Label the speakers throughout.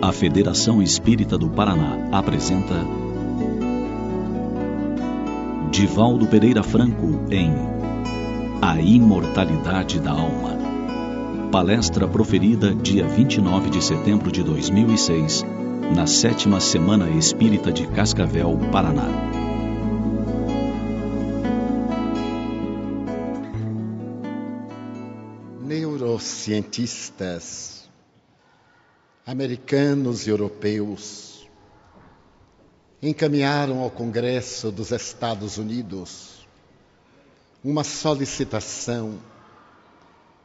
Speaker 1: A Federação Espírita do Paraná apresenta Divaldo Pereira Franco em A Imortalidade da Alma. Palestra proferida dia 29 de setembro de 2006, na sétima Semana Espírita de Cascavel, Paraná.
Speaker 2: Neurocientistas americanos e europeus encaminharam ao Congresso dos Estados Unidos uma solicitação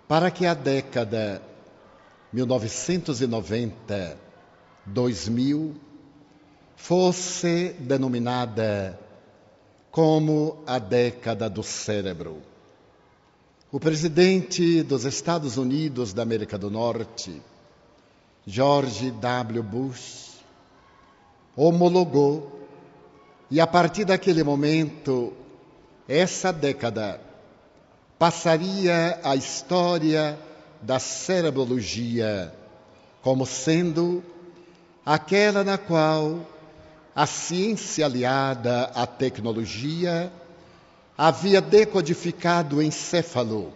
Speaker 2: para que a década 1990-2000 fosse denominada como a década do cérebro. O presidente dos Estados Unidos da América do Norte, George W. Bush homologou, e a partir daquele momento, essa década passaria a história da cerebrologia como sendo aquela na qual a ciência aliada à tecnologia havia decodificado o encéfalo,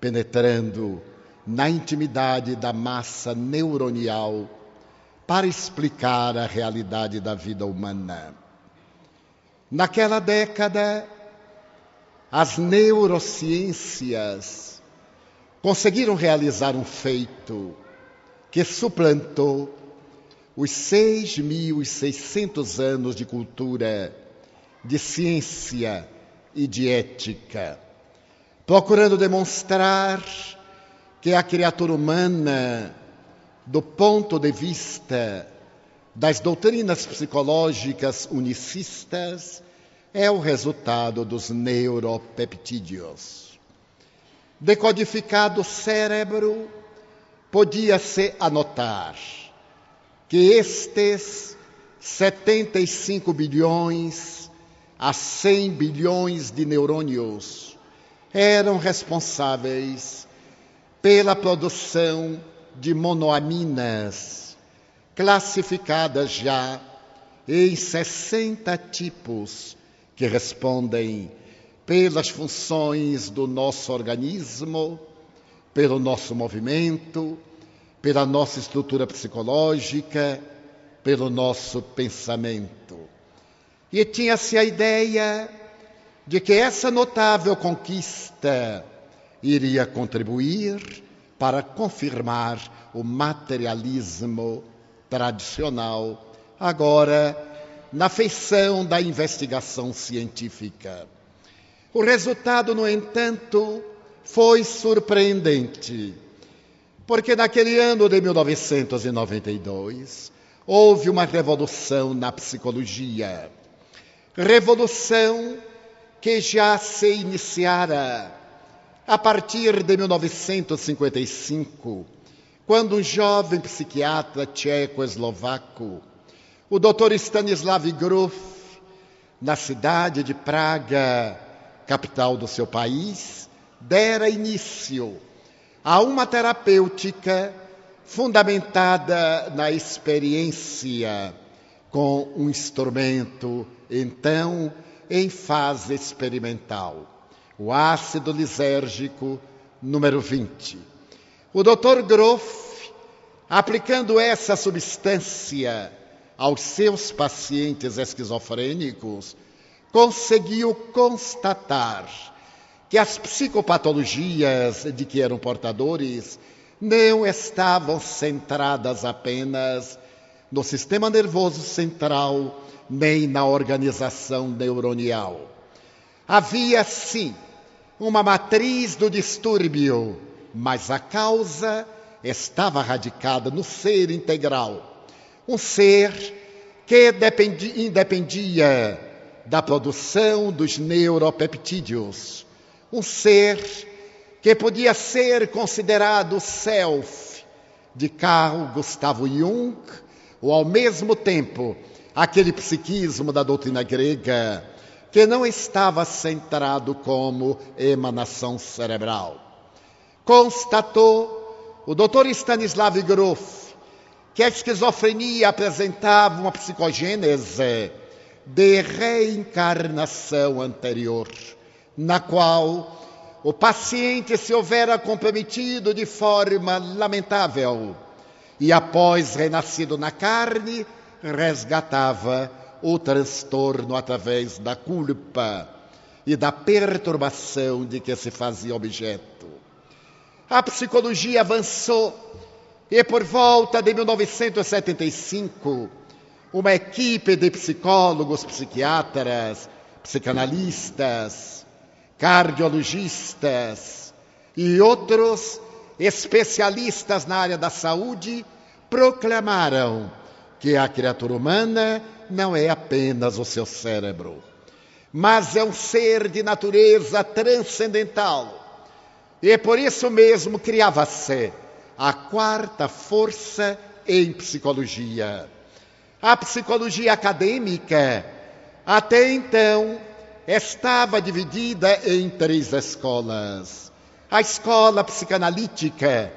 Speaker 2: penetrando na intimidade da massa neuronial para explicar a realidade da vida humana. Naquela década, as neurociências conseguiram realizar um feito que suplantou os 6.600 anos de cultura, de ciência e de ética, procurando demonstrar que a criatura humana, do ponto de vista das doutrinas psicológicas unicistas, é o resultado dos neuropeptídeos. Decodificado o cérebro, podia-se anotar que estes 75 bilhões a 100 bilhões de neurônios eram responsáveis pela produção de monoaminas, classificadas já em 60 tipos que respondem pelas funções do nosso organismo, pelo nosso movimento, pela nossa estrutura psicológica, pelo nosso pensamento. E tinha-se a ideia de que essa notável conquista iria contribuir para confirmar o materialismo tradicional, agora na feição da investigação científica. O resultado, no entanto, foi surpreendente, porque naquele ano de 1992 houve uma revolução na psicologia. Revolução que já se iniciara a partir de 1955, quando um jovem psiquiatra tcheco-eslovaco, o Dr. Stanislav Grof, na cidade de Praga, capital do seu país, dera início a uma terapêutica fundamentada na experiência com um instrumento, então em fase experimental o ácido lisérgico número 20. O Dr. Groff, aplicando essa substância aos seus pacientes esquizofrênicos, conseguiu constatar que as psicopatologias de que eram portadores não estavam centradas apenas no sistema nervoso central nem na organização neuronial. Havia sim uma matriz do distúrbio, mas a causa estava radicada no ser integral. Um ser que dependia, independia da produção dos neuropeptídeos. Um ser que podia ser considerado self de Carl Gustavo Jung, ou ao mesmo tempo aquele psiquismo da doutrina grega que não estava centrado como emanação cerebral. Constatou o Dr. Stanislav Grof que a esquizofrenia apresentava uma psicogênese de reencarnação anterior, na qual o paciente se houvera comprometido de forma lamentável e, após renascido na carne, resgatava o transtorno através da culpa e da perturbação de que se fazia objeto. A psicologia avançou e, por volta de 1975, uma equipe de psicólogos, psiquiatras, psicanalistas, cardiologistas e outros especialistas na área da saúde proclamaram que a criatura humana não é apenas o seu cérebro, mas é um ser de natureza transcendental. E por isso mesmo criava-se a quarta força em psicologia. A psicologia acadêmica, até então, estava dividida em três escolas: a escola psicanalítica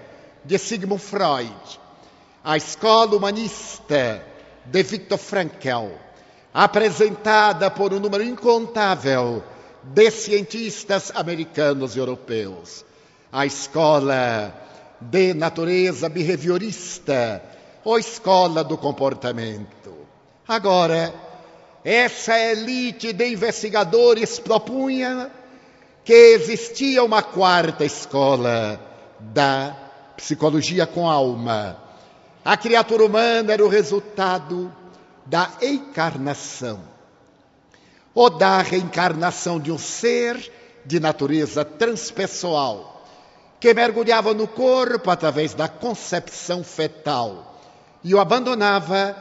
Speaker 2: de Sigmund Freud, a escola humanista de Viktor Frankl, apresentada por um número incontável de cientistas americanos e europeus, a escola de natureza behaviorista, ou escola do comportamento. Agora, essa elite de investigadores propunha que existia uma quarta escola da psicologia com alma. A criatura humana era o resultado da encarnação, ou da reencarnação de um ser de natureza transpessoal, que mergulhava no corpo através da concepção fetal e o abandonava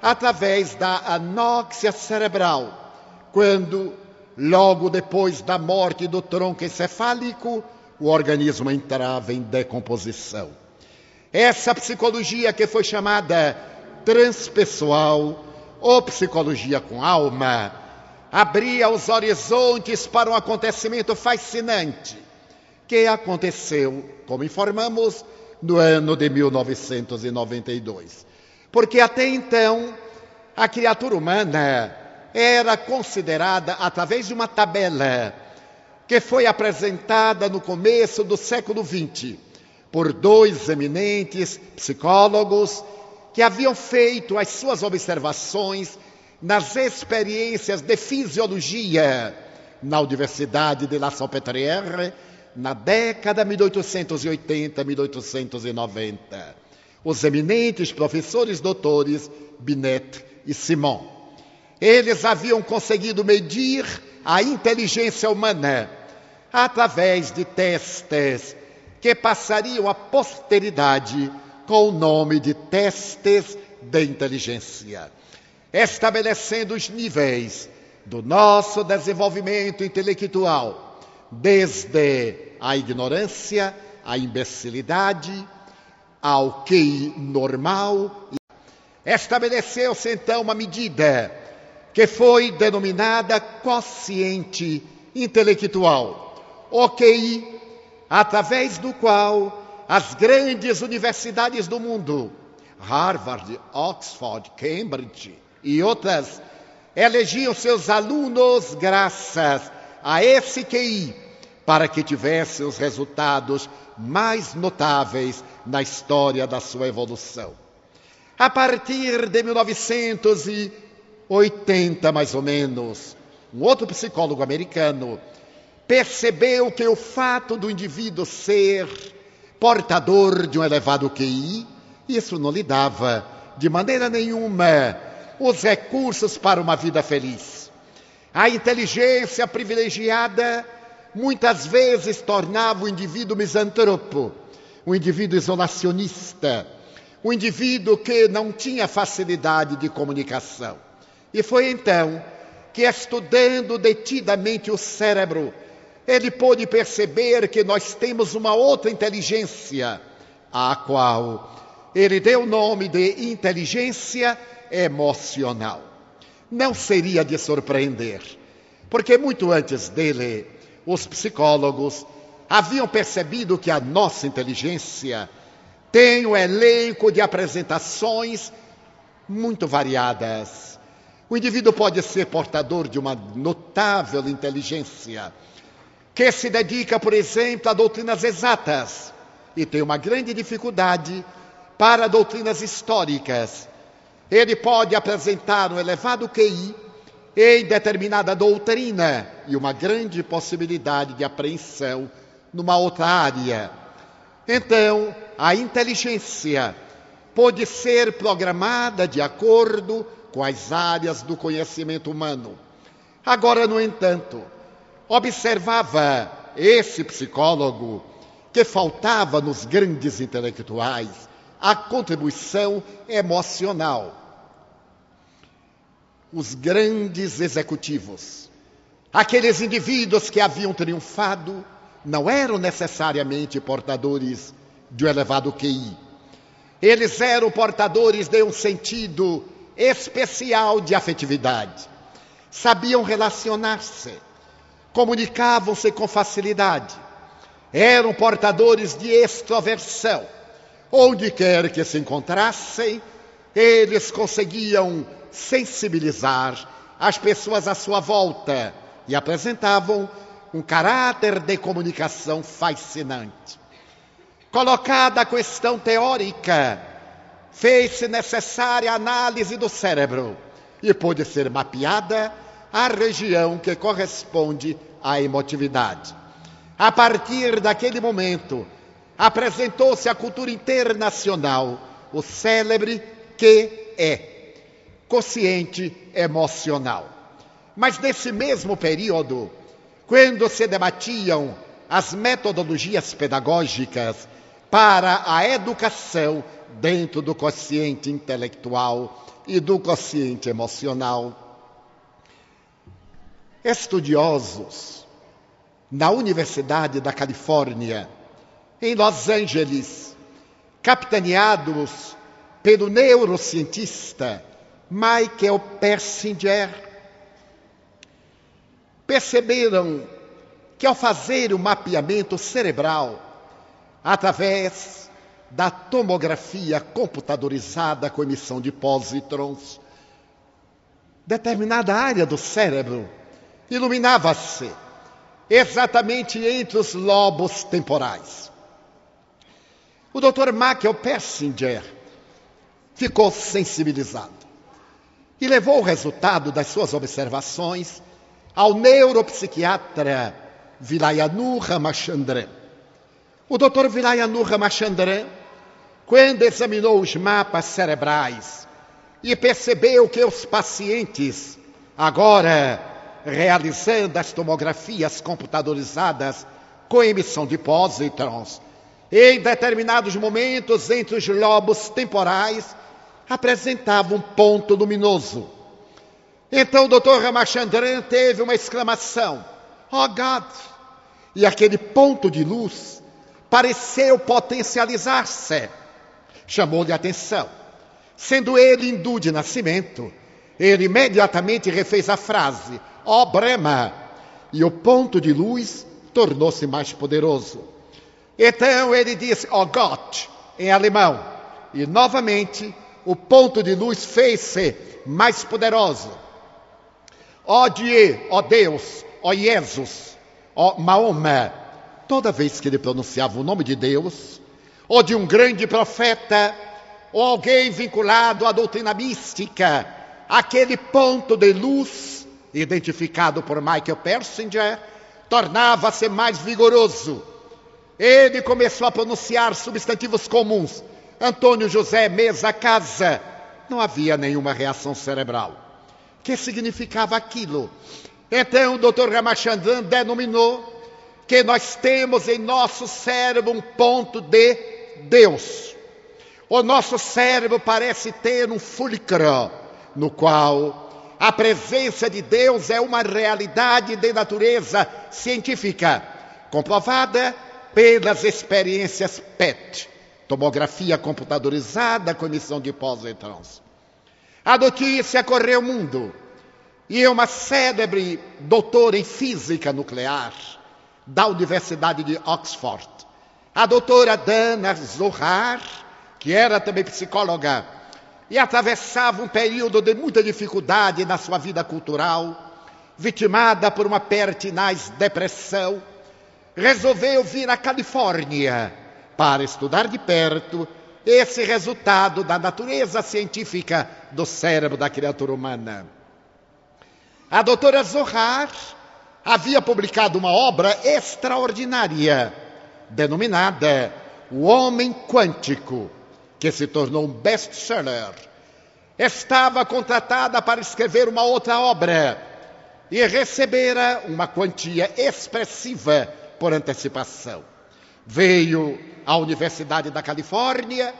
Speaker 2: através da anóxia cerebral, quando, logo depois da morte do tronco encefálico, o organismo entrava em decomposição. Essa psicologia que foi chamada transpessoal ou psicologia com alma abria os horizontes para um acontecimento fascinante que aconteceu, como informamos, no ano de 1992. Porque até então, a criatura humana era considerada através de uma tabela que foi apresentada no começo do século XX por dois eminentes psicólogos que haviam feito as suas observações nas experiências de fisiologia na Universidade de La Salpêtrière na década 1880-1890. Os eminentes professores doutores Binet e Simon. Eles haviam conseguido medir a inteligência humana através de testes que passariam à posteridade com o nome de testes de inteligência, estabelecendo os níveis do nosso desenvolvimento intelectual desde a ignorância, a imbecilidade, ao QI normal. Estabeleceu-se então uma medida que foi denominada quociente intelectual, o QI, através do qual as grandes universidades do mundo, Harvard, Oxford, Cambridge e outras, elegiam seus alunos graças a esse QI para que tivesse os resultados mais notáveis na história da sua evolução. A partir de 1980, mais ou menos, um outro psicólogo americano percebeu que o fato do indivíduo ser portador de um elevado QI, isso não lhe dava de maneira nenhuma os recursos para uma vida feliz. A inteligência privilegiada muitas vezes tornava o indivíduo misantropo, um indivíduo isolacionista, um indivíduo que não tinha facilidade de comunicação. E foi então que, estudando detidamente o cérebro, ele pôde perceber que nós temos uma outra inteligência, à qual ele deu o nome de inteligência emocional não seria de surpreender, porque muito antes dele, os psicólogos haviam percebido que a nossa inteligência tem um elenco de apresentações muito variadas. O indivíduo pode ser portador de uma notável inteligência, que se dedica, por exemplo, a doutrinas exatas e tem uma grande dificuldade para doutrinas históricas. Ele pode apresentar um elevado QI em determinada doutrina e uma grande possibilidade de apreensão numa outra área. Então, a inteligência pode ser programada de acordo com as áreas do conhecimento humano. Agora, no entanto, observava esse psicólogo que faltava nos grandes intelectuais a contribuição emocional. Os grandes executivos, aqueles indivíduos que haviam triunfado, não eram necessariamente portadores de um elevado QI. Eles eram portadores de um sentido especial de afetividade. Sabiam relacionar-se, comunicavam-se com facilidade, eram portadores de extroversão. Onde quer que se encontrassem, eles conseguiam sensibilizar as pessoas à sua volta e apresentavam um caráter de comunicação fascinante. Colocada a questão teórica, fez-se necessária a análise do cérebro e pôde ser mapeada a região que corresponde à emotividade. A partir daquele momento, apresentou-se à cultura internacional o célebre que é consciente emocional. Mas nesse mesmo período, quando se debatiam as metodologias pedagógicas para a educação dentro do consciente intelectual e do consciente emocional. Estudiosos na Universidade da Califórnia, em Los Angeles, capitaneados pelo neurocientista Michael Persinger, perceberam que ao fazer o mapeamento cerebral através da tomografia computadorizada com emissão de pósitrons. Determinada área do cérebro iluminava-se exatamente entre os lobos temporais. O Dr. Michael Persinger ficou sensibilizado e levou o resultado das suas observações ao neuropsiquiatra Vilayanu Ramachandran. O Dr. Vilayanu Ramachandran, quando examinou os mapas cerebrais e percebeu que os pacientes, agora realizando as tomografias computadorizadas com emissão de pósitrons, em determinados momentos entre os lobos temporais, apresentavam um ponto luminoso. Então o Dr. Ramachandran teve uma exclamação: Oh God! E aquele ponto de luz pareceu potencializar-se. Chamou-lhe a atenção. Sendo ele hindu de nascimento, ele imediatamente refez a frase, ó Brahma, e o ponto de luz tornou-se mais poderoso. Então ele disse, ó Gott, em alemão, e novamente o ponto de luz fez-se mais poderoso. Ó Die, ó Deus, ó Jesus, ó Mahoma, toda vez que ele pronunciava o nome de Deus, ou de um grande profeta, ou alguém vinculado à doutrina mística, aquele ponto de luz, identificado por Michael Persinger, tornava-se mais vigoroso. Ele começou a pronunciar substantivos comuns. Antônio José, mesa, casa. Não havia nenhuma reação cerebral. O que significava aquilo? Então o Dr. Ramachandran denominou que nós temos em nosso cérebro um ponto de Deus. O nosso cérebro parece ter um fulcro no qual a presença de Deus é uma realidade de natureza científica, comprovada pelas experiências PET, tomografia computadorizada com emissão de pósitrons. A notícia correu o mundo e uma célebre doutora em física nuclear da Universidade de Oxford. A doutora Dana Zohar que era também psicóloga e atravessava um período de muita dificuldade na sua vida cultural, vitimada por uma pertinaz depressão, resolveu vir à Califórnia para estudar de perto esse resultado da natureza científica do cérebro da criatura humana. A doutora Zohar havia publicado uma obra extraordinária, denominada O Homem Quântico, que se tornou um best-seller. Estava contratada para escrever uma outra obra e recebera uma quantia expressiva por antecipação. Veio à Universidade da Califórnia,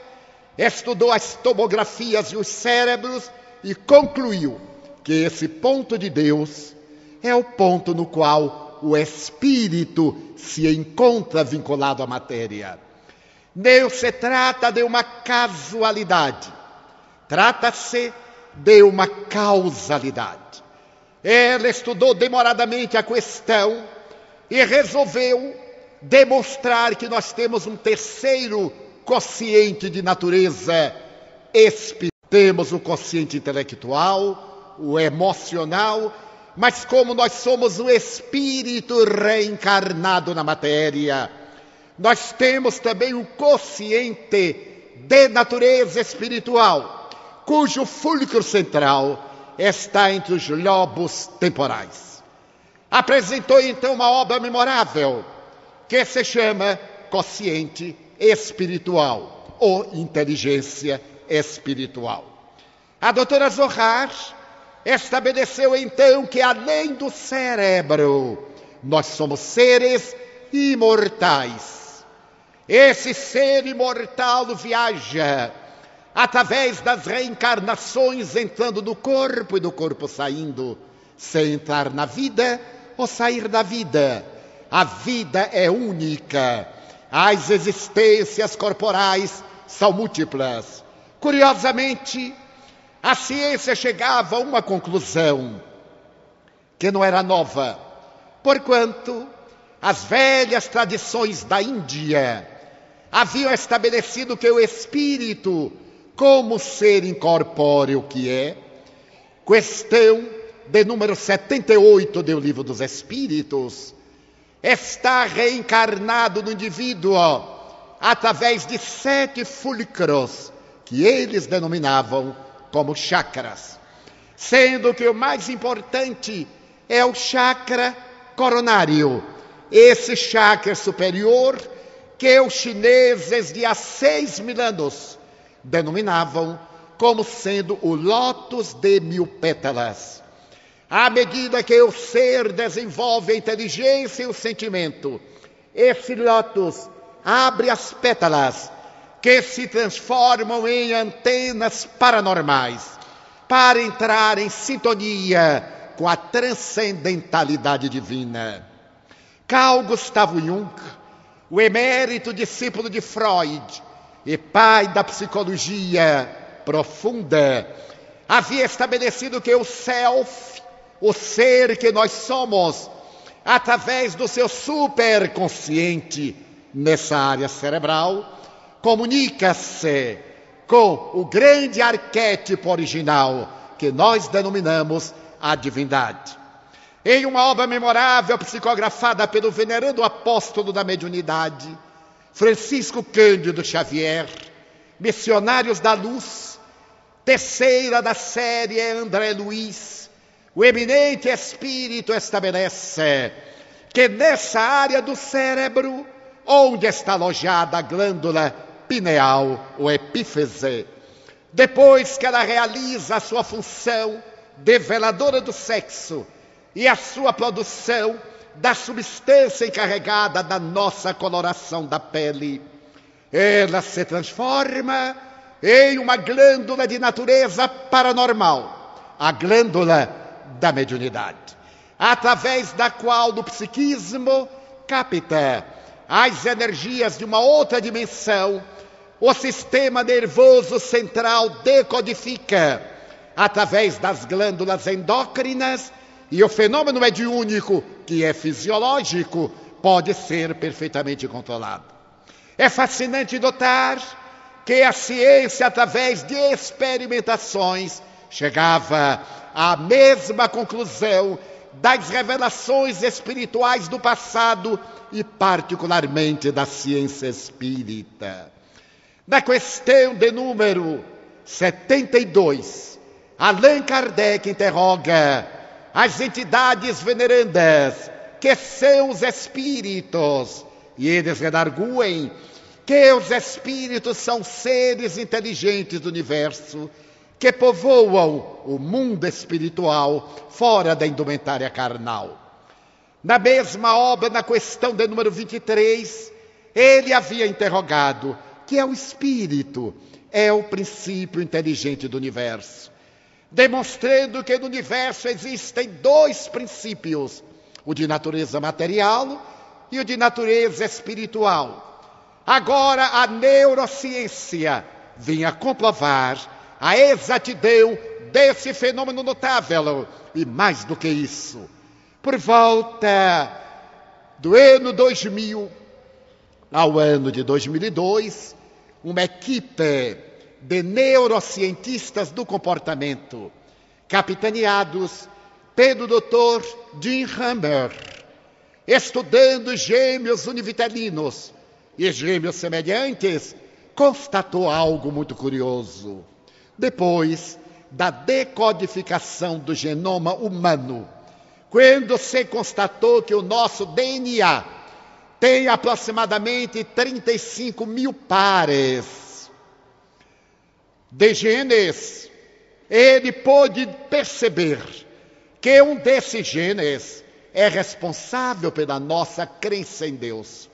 Speaker 2: estudou as tomografias e os cérebros e concluiu que esse ponto de Deus é o ponto no qual o espírito se encontra vinculado à matéria. Deus se trata de uma casualidade, trata-se de uma causalidade. Ela estudou demoradamente a questão e resolveu demonstrar que nós temos um terceiro consciente de natureza espiritual. Temos o consciente intelectual, o emocional, mas como nós somos o espírito reencarnado na matéria, nós temos também o consciente de natureza espiritual, cujo fulcro central está entre os lobos temporais. Apresentou então uma obra memorável que se chama consciente espiritual ou inteligência espiritual. A doutora Zohar estabeleceu então que além do cérebro, nós somos seres imortais. Esse ser imortal viaja através das reencarnações, entrando no corpo e do corpo saindo, sem entrar na vida ou sair da vida. A vida é única. As existências corporais são múltiplas. Curiosamente, a ciência chegava a uma conclusão que não era nova, porquanto as velhas tradições da Índia haviam estabelecido que o espírito, como ser incorpóreo que é, questão de número 78 do Livro dos Espíritos, está reencarnado no indivíduo através de sete fulcros que eles denominavam como chakras, sendo que o mais importante é o chakra coronário, esse chakra superior que os chineses de há seis mil anos denominavam como sendo o lótus de mil pétalas. À medida que o ser desenvolve a inteligência e o sentimento, esse lótus abre as pétalas que se transformam em antenas paranormais para entrar em sintonia com a transcendentalidade divina. Carl Gustavo Jung, o emérito discípulo de Freud e pai da psicologia profunda, havia estabelecido que o self o ser que nós somos, através do seu superconsciente nessa área cerebral, comunica-se com o grande arquétipo original que nós denominamos a divindade. Em uma obra memorável psicografada pelo venerando apóstolo da mediunidade, Francisco Cândido Xavier, Missionários da Luz, terceira da série André Luiz, o eminente espírito estabelece que nessa área do cérebro, onde está alojada a glândula pineal ou epífise, depois que ela realiza a sua função develadora do sexo e a sua produção da substância encarregada da nossa coloração da pele, ela se transforma em uma glândula de natureza paranormal, a glândula da mediunidade, através da qual do psiquismo capta as energias de uma outra dimensão, o sistema nervoso central decodifica através das glândulas endócrinas e o fenômeno mediúnico, que é fisiológico, pode ser perfeitamente controlado. É fascinante notar que a ciência, através de experimentações, chegava à mesma conclusão das revelações espirituais do passado e, particularmente, da ciência espírita. Na questão de número 72, Allan Kardec interroga as entidades venerandas, que são os espíritos, e eles redarguem que os espíritos são seres inteligentes do universo que povoam o mundo espiritual fora da indumentária carnal. Na mesma obra, na questão de número 23, ele havia interrogado que é o espírito, é o princípio inteligente do universo, demonstrando que no universo existem dois princípios, o de natureza material e o de natureza espiritual. Agora a neurociência vinha comprovar a exatidão desse fenômeno notável. E mais do que isso, por volta do ano 2000 ao ano de 2002, uma equipe de neurocientistas do comportamento, capitaneados pelo Dr. Jim Hammer, estudando gêmeos univitelinos e gêmeos semelhantes, constatou algo muito curioso. Depois da decodificação do genoma humano, quando se constatou que o nosso DNA tem aproximadamente 35 mil pares de genes, ele pôde perceber que um desses genes é responsável pela nossa crença em Deus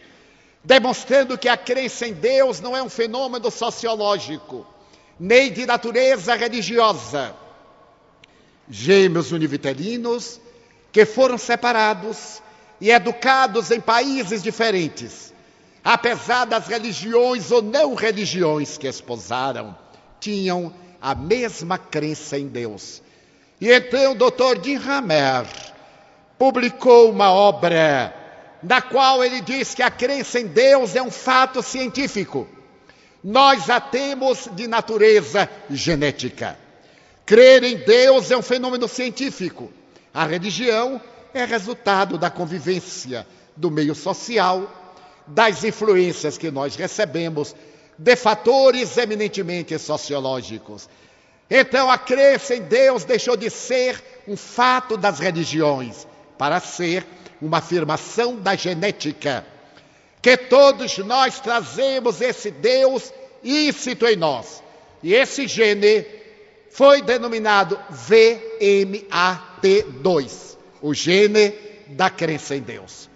Speaker 2: demonstrando que a crença em Deus não é um fenômeno sociológico, nem de natureza religiosa. Gêmeos univitelinos que foram separados e educados em países diferentes, apesar das religiões ou não religiões que esposaram, tinham a mesma crença em Deus. E então o Dr. Jim Hammer publicou uma obra na qual ele diz que a crença em Deus é um fato científico. Nós a temos de natureza genética. Crer em Deus é um fenômeno científico. A religião é resultado da convivência do meio social, das influências que nós recebemos, de fatores eminentemente sociológicos. Então, a crença em Deus deixou de ser um fato das religiões para ser uma afirmação da genética, que todos nós trazemos esse Deus íncito em nós. E esse gene foi denominado VMAT2, o gene da crença em Deus.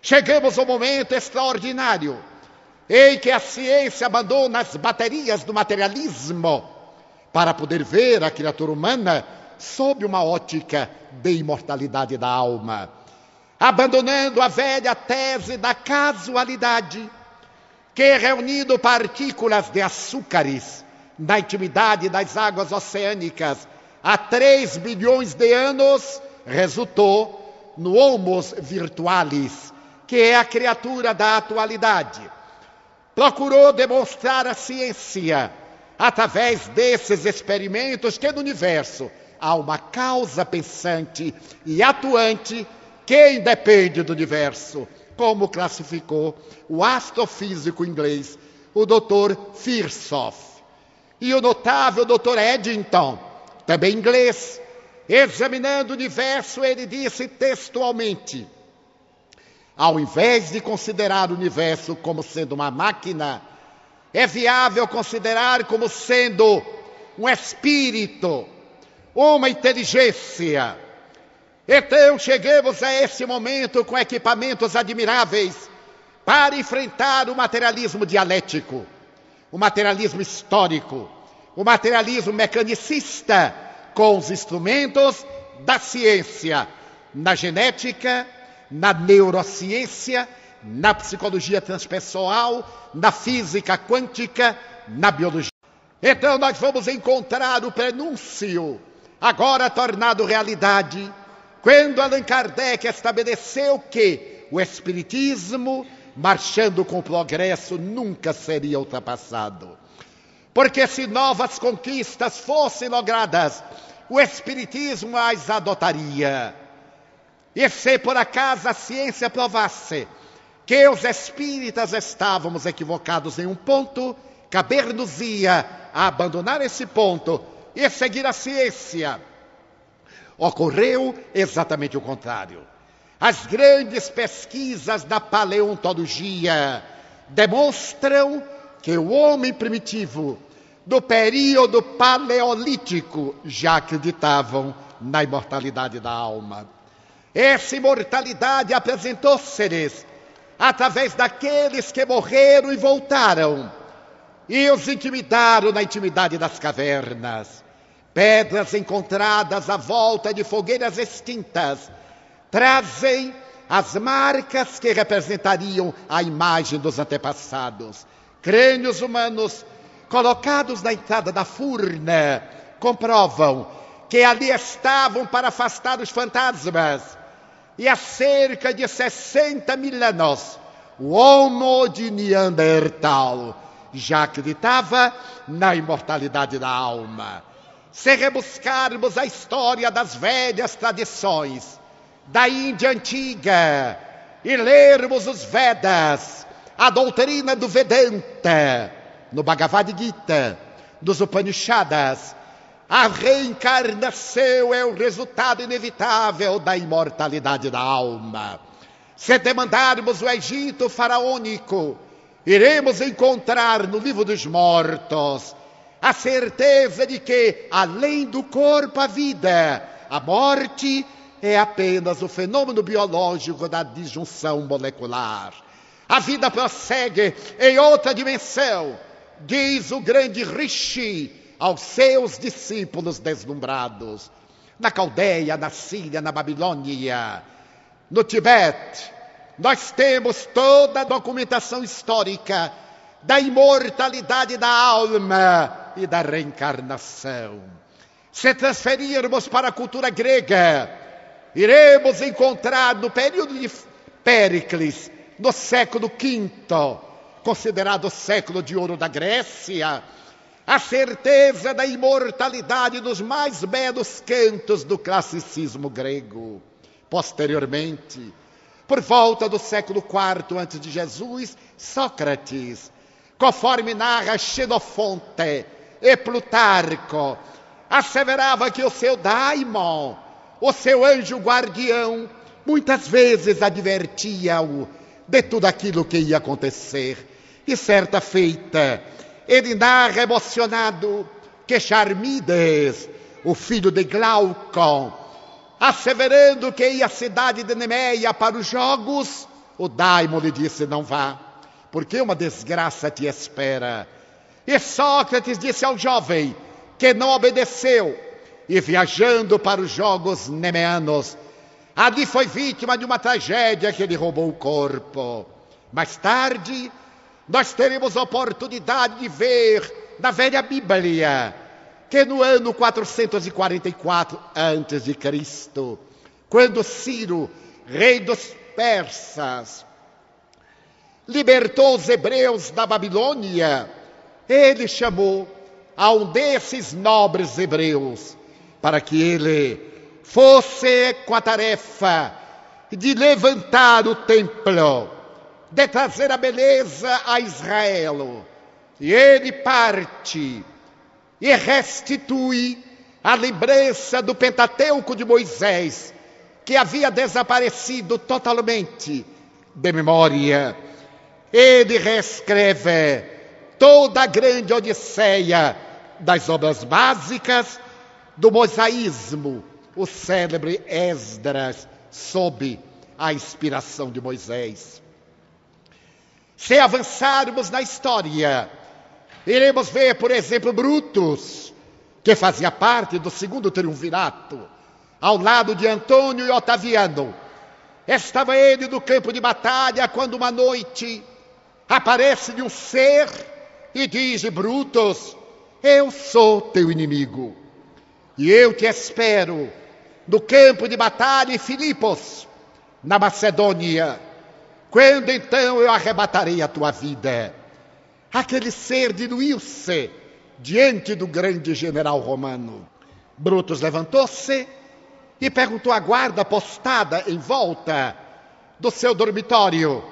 Speaker 2: Chegamos ao momento extraordinário em que a ciência abandona as baterias do materialismo para poder ver a criatura humana sob uma ótica de imortalidade da alma abandonando a velha tese da casualidade, que reunindo partículas de açúcares na intimidade das águas oceânicas há 3 bilhões de anos, resultou no Homo virtualis, que é a criatura da atualidade. Procurou demonstrar a ciência, através desses experimentos, que no universo há uma causa pensante e atuante que independe do universo, como classificou o astrofísico inglês, o Dr. Firsoff. E o notável Dr. Eddington, também inglês, examinando o universo, ele disse textualmente: ao invés de considerar o universo como sendo uma máquina, é viável considerar como sendo um espírito, uma inteligência. Então cheguemos a esse momento com equipamentos admiráveis para enfrentar o materialismo dialético, o materialismo histórico, o materialismo mecanicista com os instrumentos da ciência, na genética, na neurociência, na psicologia transpessoal, na física quântica, na biologia. Então nós vamos encontrar o prenúncio, agora tornado realidade, quando Allan Kardec estabeleceu que o Espiritismo, marchando com o progresso, nunca seria ultrapassado. porque se novas conquistas fossem logradas, o Espiritismo as adotaria. E se por acaso a ciência provasse que os espíritas estávamos equivocados em um ponto, caber-nos-ia a abandonar esse ponto e seguir a ciência. Ocorreu exatamente o contrário. As grandes pesquisas da paleontologia demonstram que o homem primitivo do período paleolítico já acreditavam na imortalidade da alma. Essa imortalidade apresentou-se-lhes através daqueles que morreram e voltaram e os intimidaram na intimidade das cavernas. Pedras encontradas à volta de fogueiras extintas trazem as marcas que representariam a imagem dos antepassados. Crânios humanos colocados na entrada da furna comprovam que ali estavam para afastar os fantasmas. E há cerca de 60 mil anos, o Homo de Neandertal já acreditava na imortalidade da alma. Se rebuscarmos a história das velhas tradições da Índia antiga e lermos os Vedas, a doutrina do Vedanta, no Bhagavad Gita, dos Upanishads, a reencarnação é o resultado inevitável da imortalidade da alma. Se demandarmos o Egito faraônico, iremos encontrar no livro dos mortos a certeza de que, além do corpo, a vida, a morte é apenas o fenômeno biológico da disjunção molecular. A vida prossegue em outra dimensão, diz o grande Rishi aos seus discípulos deslumbrados. Na Caldeia, na Síria, na Babilônia, no Tibete, nós temos toda a documentação histórica da imortalidade da alma e da reencarnação. Se transferirmos para a cultura grega, iremos encontrar no período de Péricles, no século V, considerado o século de ouro da Grécia, a certeza da imortalidade dos mais belos cantos do classicismo grego. Posteriormente, por volta do século IV antes de Jesus, Sócrates, conforme narra Xenofonte e Plutarco, asseverava que o seu daimon, o seu anjo guardião, muitas vezes advertia-o de tudo aquilo que ia acontecer. E certa feita, ele narra emocionado que Charmides, o filho de Glaucon, asseverando que ia à cidade de Nemeia para os jogos, o Daimon lhe disse: Não vá, porque uma desgraça te espera. E Sócrates disse ao jovem que não obedeceu, e viajando para os jogos nemeanos, Ali foi vítima de uma tragédia que lhe roubou o corpo. Mais tarde, nós teremos a oportunidade de ver na velha Bíblia que no ano 444 a.C., quando Ciro, rei dos persas, libertou os hebreus da Babilônia, ele chamou a um desses nobres hebreus para que ele fosse com a tarefa de levantar o templo, de trazer a beleza a Israel. E ele parte e restitui a lembrança do Pentateuco de Moisés, que havia desaparecido totalmente de memória. Ele reescreve toda a grande odisseia das obras básicas do mosaísmo, o célebre Esdras sob a inspiração de Moisés. Se avançarmos na história, iremos ver, por exemplo, Brutus, que fazia parte do segundo triunvirato, ao lado de Antônio e Otaviano. Estava ele no campo de batalha quando uma noite aparece-lhe um ser e diz: Brutus, eu sou teu inimigo. E eu te espero no campo de batalha em Filipos, na Macedônia, quando então eu arrebatarei a tua vida. Aquele ser diluiu-se diante do grande general romano. Brutus levantou-se e perguntou à guarda postada em volta do seu dormitório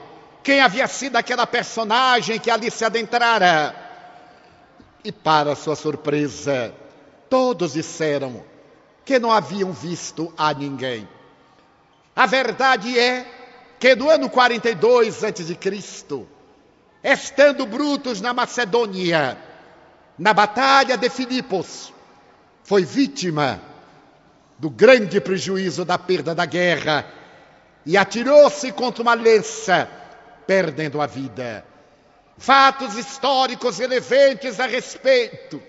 Speaker 2: quem havia sido aquela personagem que ali se adentrara. E, para sua surpresa, todos disseram que não haviam visto a ninguém. A verdade é que no ano 42 a.C., estando Brutus na Macedônia, na batalha de Filipos, foi vítima do grande prejuízo da perda da guerra e atirou-se contra uma lança, perdendo a vida. Fatos históricos relevantes a respeito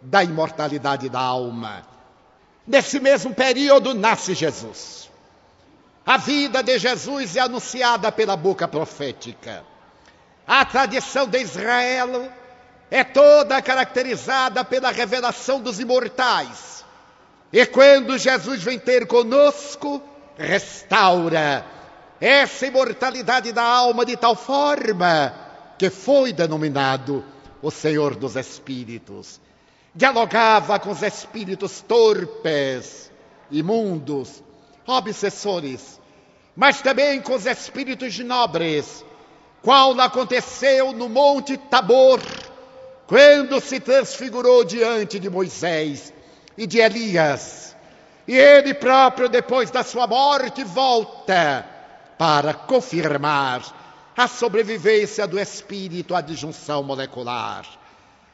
Speaker 2: da imortalidade da alma. Nesse mesmo período nasce Jesus. A vida de Jesus é anunciada pela boca profética. A tradição de Israel é toda caracterizada pela revelação dos imortais. E quando Jesus vem ter conosco, restaura essa imortalidade da alma de tal forma que foi denominado o Senhor dos Espíritos. Dialogava com os espíritos torpes, imundos, obsessores, mas também com os espíritos nobres, qual aconteceu no Monte Tabor, quando se transfigurou diante de Moisés e de Elias. E ele próprio, depois da sua morte, volta para confirmar a sobrevivência do espírito à disjunção molecular.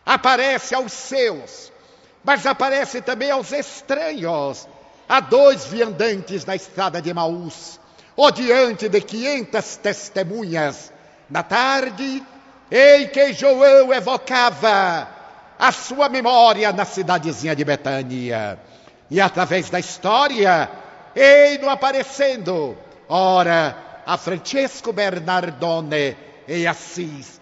Speaker 2: Aparece aos seus, mas aparece também aos estranhos, a dois viandantes na estrada de Maús, ou diante de quinhentas testemunhas. Na tarde, em que João evocava a sua memória na cidadezinha de Betânia. E através da história, ei-no aparecendo, ora, a Francesco Bernardone em Assis,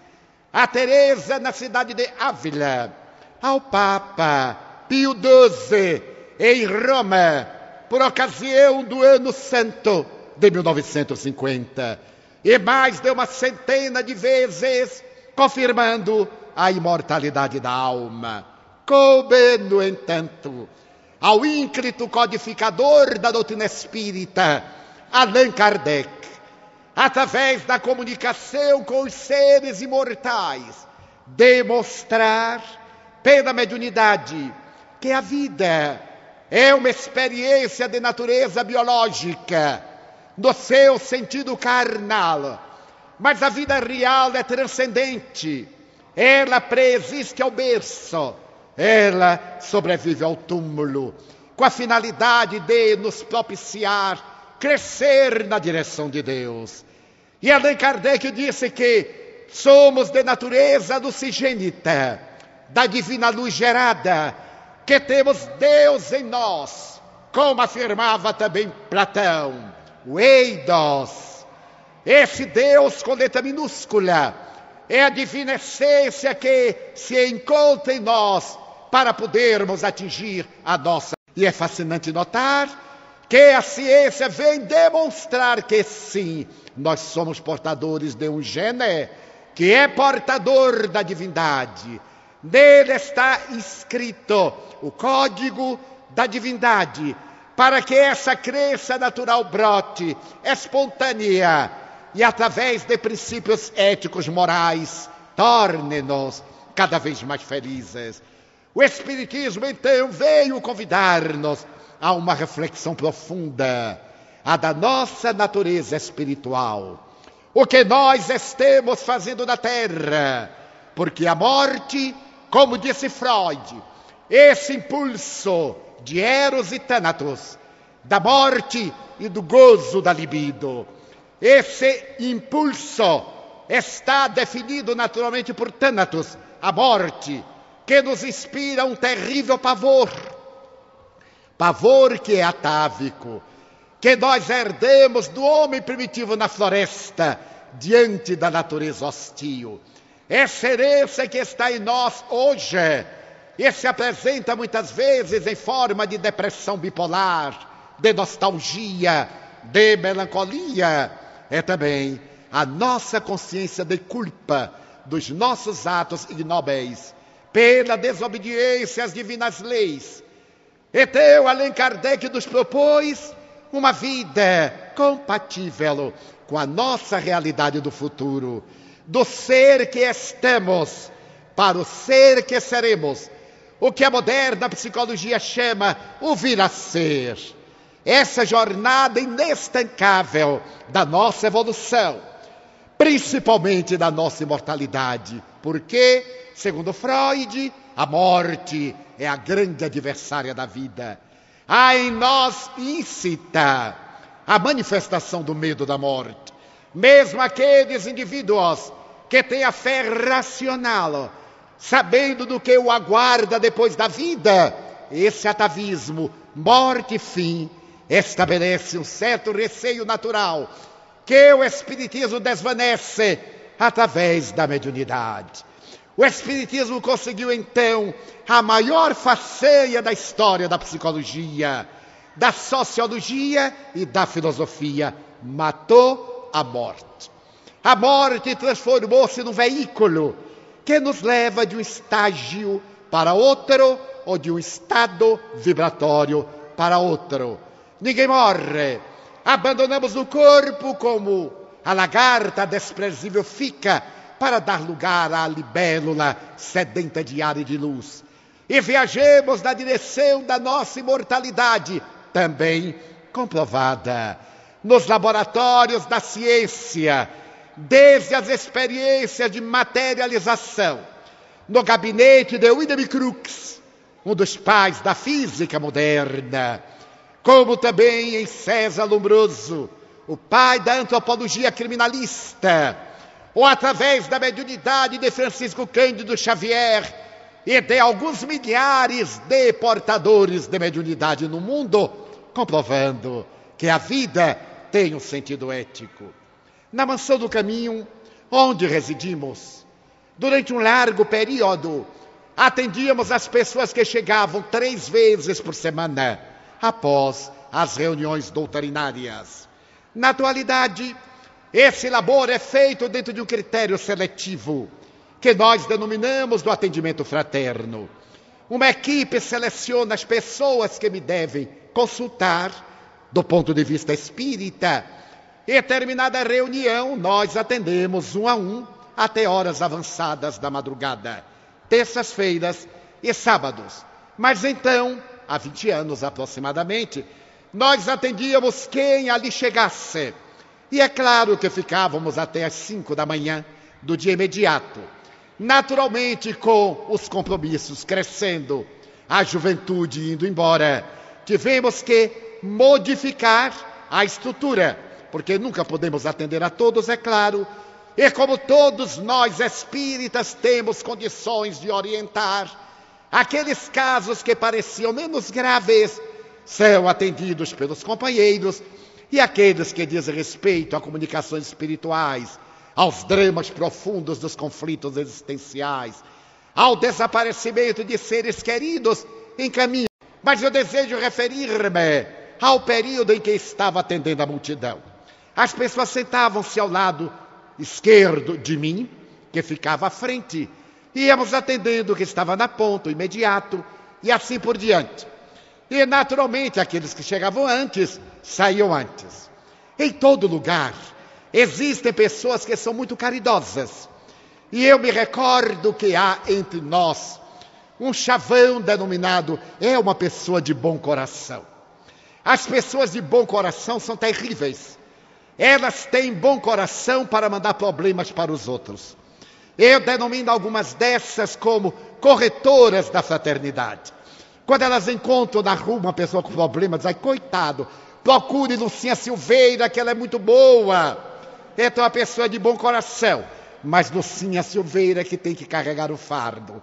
Speaker 2: a Teresa na cidade de Ávila, ao Papa Pio XII em Roma, por ocasião do Ano Santo de 1950, e mais de uma centena de vezes confirmando a imortalidade da alma. Coube, no entanto, ao ínclito codificador da doutrina espírita, Allan Kardec, através da comunicação com os seres imortais, demonstrar pela mediunidade que a vida é uma experiência de natureza biológica, no seu sentido carnal, mas a vida real é transcendente. Ela preexiste ao berço. Ela sobrevive ao túmulo, com a finalidade de nos propiciar crescer na direção de Deus. E Allan Kardec disse que somos de natureza lucigênita, da divina luz gerada, que temos Deus em nós, como afirmava também Platão, o Eidos esse Deus com letra minúscula é a divina essência que se encontra em nós para podermos atingir a nossa. E é fascinante notar que a ciência vem demonstrar que sim, nós somos portadores de um gene que é portador da divindade. Nele está escrito o código da divindade, para que essa crença natural brote espontânea e através de princípios éticos morais, torne-nos cada vez mais felizes. O Espiritismo, então, veio convidar-nos a uma reflexão profunda, a da nossa natureza espiritual. O que nós estamos fazendo na Terra, porque a morte, como disse Freud, esse impulso de Eros e Thanatos, da morte e do gozo da libido, esse impulso está definido naturalmente por Thanatos, a morte, que nos inspira um terrível pavor. Pavor que é atávico, que nós herdemos do homem primitivo na floresta, diante da natureza hostil. Essa herança que está em nós hoje, e se apresenta muitas vezes em forma de depressão bipolar, de nostalgia, de melancolia, é também a nossa consciência de culpa dos nossos atos ignóbeis, pela desobediência às divinas leis. Então, Allan Kardec nos propôs uma vida compatível com a nossa realidade do futuro, do ser que estamos para o ser que seremos, o que a moderna psicologia chama o vir a ser. Essa jornada inestancável da nossa evolução, principalmente da nossa imortalidade, porque, segundo Freud, a morte é a grande adversária da vida. Há em nós incita a manifestação do medo da morte. Mesmo aqueles indivíduos que têm a fé racional, sabendo do que o aguarda depois da vida, esse atavismo, morte e fim, estabelece um certo receio natural que o Espiritismo desvanece através da mediunidade. O Espiritismo conseguiu então a maior façanha da história da psicologia, da sociologia e da filosofia. Matou a morte. A morte transformou-se num veículo que nos leva de um estágio para outro ou de um estado vibratório para outro. Ninguém morre. Abandonamos o corpo como a lagarta desprezível fica para dar lugar à libélula sedenta de ar e de luz. E viajemos na direção da nossa imortalidade, também comprovada nos laboratórios da ciência, desde as experiências de materialização, no gabinete de William Crookes, um dos pais da física moderna, como também em César Lombroso, o pai da antropologia criminalista, ou através da mediunidade de Francisco Cândido Xavier e de alguns milhares de portadores de mediunidade no mundo, comprovando que a vida tem um sentido ético. Na mansão do caminho, onde residimos, durante um largo período, atendíamos as pessoas que chegavam três vezes por semana após as reuniões doutrinárias. Na atualidade, esse labor é feito dentro de um critério seletivo, que nós denominamos do atendimento fraterno. Uma equipe seleciona as pessoas que me devem consultar do ponto de vista espírita. E terminada a reunião, nós atendemos um a um até horas avançadas da madrugada, terças-feiras e sábados. Mas então, há 20 anos aproximadamente, nós atendíamos quem ali chegasse e é claro que ficávamos até as cinco da manhã do dia imediato. Naturalmente, com os compromissos crescendo, a juventude indo embora, tivemos que modificar a estrutura, porque nunca podemos atender a todos, é claro. E como todos nós espíritas temos condições de orientar, aqueles casos que pareciam menos graves são atendidos pelos companheiros e aqueles que dizem respeito a comunicações espirituais, aos dramas profundos dos conflitos existenciais, ao desaparecimento de seres queridos em caminho. Mas eu desejo referir-me ao período em que estava atendendo a multidão. As pessoas sentavam-se ao lado esquerdo de mim, que ficava à frente, íamos atendendo o que estava na ponta, imediato, e assim por diante. E naturalmente aqueles que chegavam antes saíam antes. Em todo lugar existem pessoas que são muito caridosas. E eu me recordo que há entre nós um chavão denominado é uma pessoa de bom coração. As pessoas de bom coração são terríveis. Elas têm bom coração para mandar problemas para os outros. Eu denomino algumas dessas como corretoras da fraternidade. Quando elas encontram na rua uma pessoa com problemas, dizem, coitado, procure Lucinha Silveira, que ela é muito boa. Então a pessoa de bom coração, mas Lucinha Silveira que tem que carregar o fardo.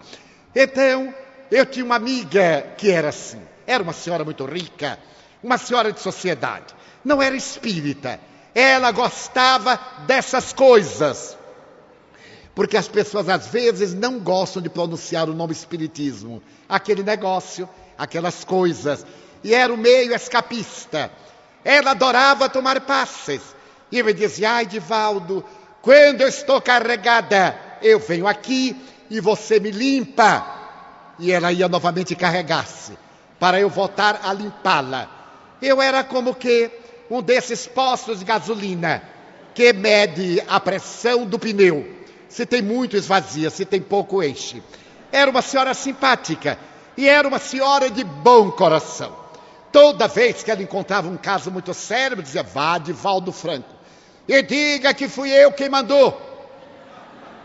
Speaker 2: Então, eu tinha uma amiga que era assim. Era uma senhora muito rica, uma senhora de sociedade. Não era espírita. Ela gostava dessas coisas. Porque as pessoas às vezes não gostam de pronunciar o nome Espiritismo. Aquele negócio, aquelas coisas. E era o meio escapista. Ela adorava tomar passes. E me dizia, ai, Divaldo, quando eu estou carregada, eu venho aqui e você me limpa. e ela ia novamente carregar-se para eu voltar a limpá-la. Eu era como que um desses postos de gasolina que mede a pressão do pneu. Se tem muito, esvazia, se tem pouco, enche. Era uma senhora simpática e era uma senhora de bom coração. Toda vez que ela encontrava um caso muito sério, dizia: vá de Valdo Franco e diga que fui eu quem mandou.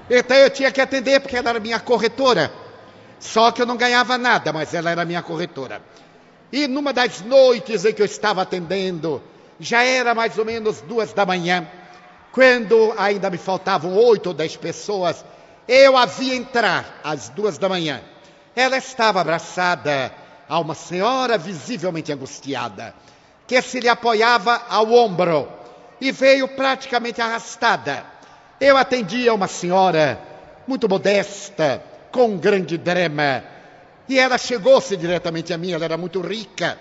Speaker 2: Então eu tinha que atender, porque ela era minha corretora. Só que eu não ganhava nada, mas ela era minha corretora. E numa das noites em que eu estava atendendo, já era mais ou menos duas da manhã, quando ainda me faltavam oito ou dez pessoas, eu a vi entrar às duas da manhã. Ela estava abraçada a uma senhora visivelmente angustiada, que se lhe apoiava ao ombro e veio praticamente arrastada. Eu atendia uma senhora muito modesta, com um grande drama, e ela chegou-se diretamente a mim, ela era muito rica.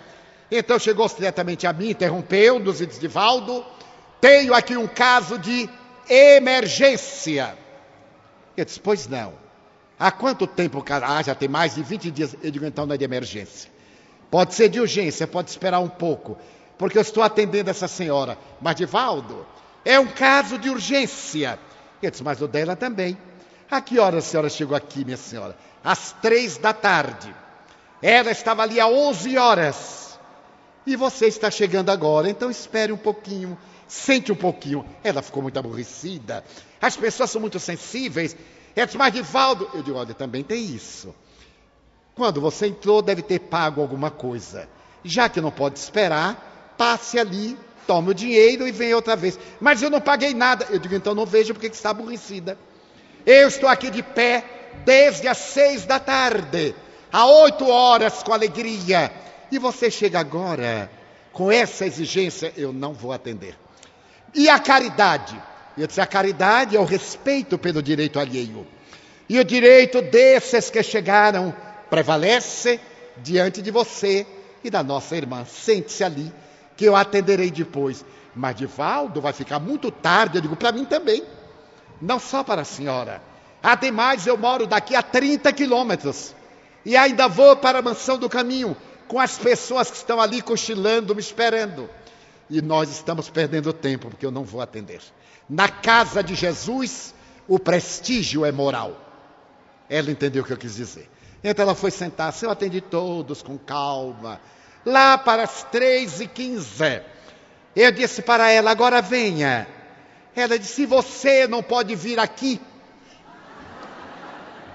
Speaker 2: Então chegou-se diretamente a mim, interrompeu-nos e disse: Divaldo, tenho aqui um caso de emergência. Eu disse: Pois não. Há quanto tempo? Ah, já tem mais de 20 dias. Eu digo: Então não é de emergência. Pode ser de urgência, pode esperar um pouco, porque eu estou atendendo essa senhora. Mas, Divaldo, é um caso de urgência. Eu disse: Mas o dela também. A que hora a senhora chegou aqui, minha senhora? Às três da tarde. Ela estava ali há 11 horas. E você está chegando agora, então espere um pouquinho, sente um pouquinho. Ela ficou muito aborrecida. As pessoas são muito sensíveis. Disse, mas Divaldo, eu digo, olha, também tem isso. Quando você entrou, deve ter pago alguma coisa. Já que não pode esperar, passe ali, tome o dinheiro e venha outra vez. Mas eu não paguei nada. Eu digo, então não vejo porque está aborrecida. Eu estou aqui de pé desde as seis da tarde, há oito horas com alegria. E você chega agora com essa exigência, eu não vou atender. E a caridade? Eu disse, a caridade é o respeito pelo direito alheio. E o direito desses que chegaram prevalece diante de você e da nossa irmã. Sente-se ali, que eu atenderei depois. Mas Divaldo vai ficar muito tarde, eu digo, para mim também não só para a senhora. Ademais, eu moro daqui a 30 quilômetros e ainda vou para a mansão do caminho com as pessoas que estão ali cochilando, me esperando. E nós estamos perdendo tempo porque eu não vou atender. Na casa de Jesus, o prestígio é moral. Ela entendeu o que eu quis dizer. Então ela foi sentar-se, eu atendi todos com calma. Lá para as três e quinze, eu disse para ela: agora venha. Ela disse: Você não pode vir aqui,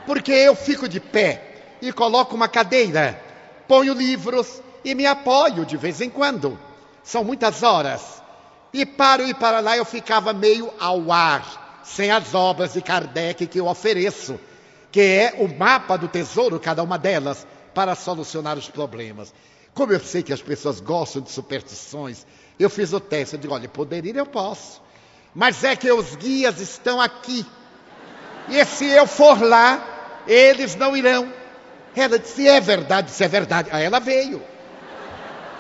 Speaker 2: porque eu fico de pé e coloco uma cadeira, ponho livros e me apoio de vez em quando. São muitas horas. E para ir para lá eu ficava meio ao ar, sem as obras de Kardec que eu ofereço, que é o mapa do tesouro, cada uma delas, para solucionar os problemas. Como eu sei que as pessoas gostam de superstições, eu fiz o teste. Eu digo: olha, poder ir eu posso mas é que os guias estão aqui. E se eu for lá, eles não irão. Ela disse: é verdade, isso é verdade. Aí ela veio.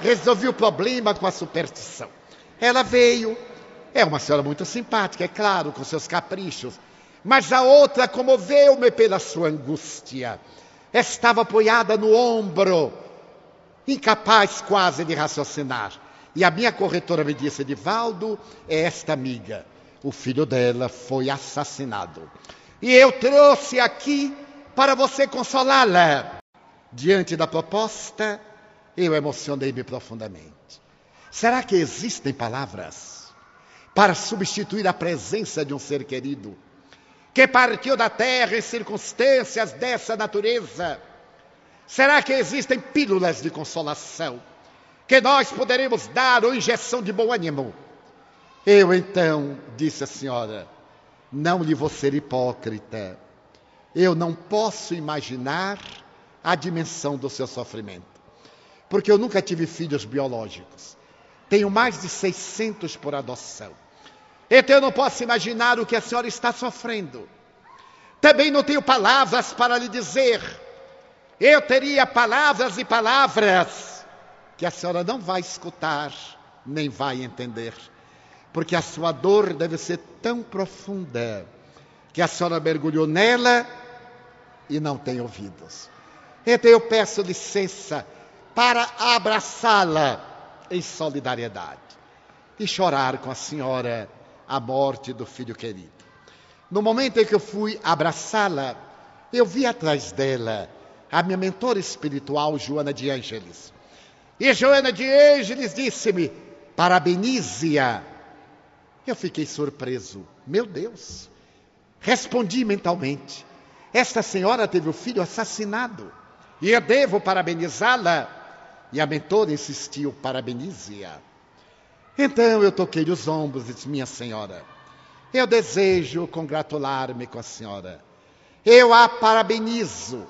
Speaker 2: Resolvi o problema com a superstição. Ela veio. É uma senhora muito simpática, é claro, com seus caprichos. Mas a outra comoveu-me pela sua angústia. Estava apoiada no ombro, incapaz quase de raciocinar. E a minha corretora me disse: Edivaldo, é esta amiga. O filho dela foi assassinado. E eu trouxe aqui para você consolá-la. Diante da proposta, eu emocionei-me profundamente. Será que existem palavras para substituir a presença de um ser querido que partiu da terra em circunstâncias dessa natureza? Será que existem pílulas de consolação? que nós poderemos dar ou injeção de bom ânimo. Eu então, disse a senhora, não lhe vou ser hipócrita. Eu não posso imaginar a dimensão do seu sofrimento. Porque eu nunca tive filhos biológicos. Tenho mais de 600 por adoção. Então eu não posso imaginar o que a senhora está sofrendo. Também não tenho palavras para lhe dizer. Eu teria palavras e palavras que a senhora não vai escutar, nem vai entender, porque a sua dor deve ser tão profunda que a senhora mergulhou nela e não tem ouvidos. Então eu peço licença para abraçá-la em solidariedade e chorar com a senhora a morte do filho querido. No momento em que eu fui abraçá-la, eu vi atrás dela a minha mentora espiritual, Joana de Ângeles. E Joana de Ângeles disse-me: parabenize-a. Eu fiquei surpreso. Meu Deus! Respondi mentalmente: esta senhora teve o filho assassinado e eu devo parabenizá-la. E a mentora insistiu: parabenize-a. Então eu toquei os ombros e disse: Minha senhora, eu desejo congratular-me com a senhora. Eu a parabenizo.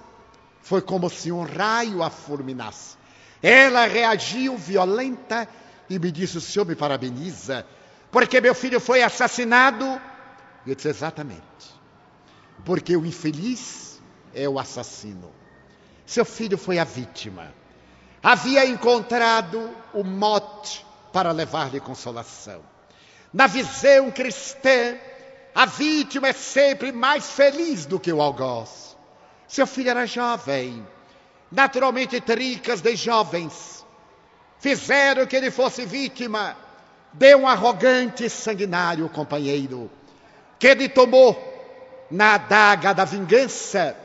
Speaker 2: Foi como se um raio a fulminasse. Ela reagiu violenta e me disse: O senhor me parabeniza porque meu filho foi assassinado? Eu disse: Exatamente. Porque o infeliz é o assassino. Seu filho foi a vítima. Havia encontrado o mote para levar-lhe consolação. Na visão cristã, a vítima é sempre mais feliz do que o algoz. Seu filho era jovem, naturalmente tricas de jovens, fizeram que ele fosse vítima de um arrogante e sanguinário companheiro, que lhe tomou na adaga da vingança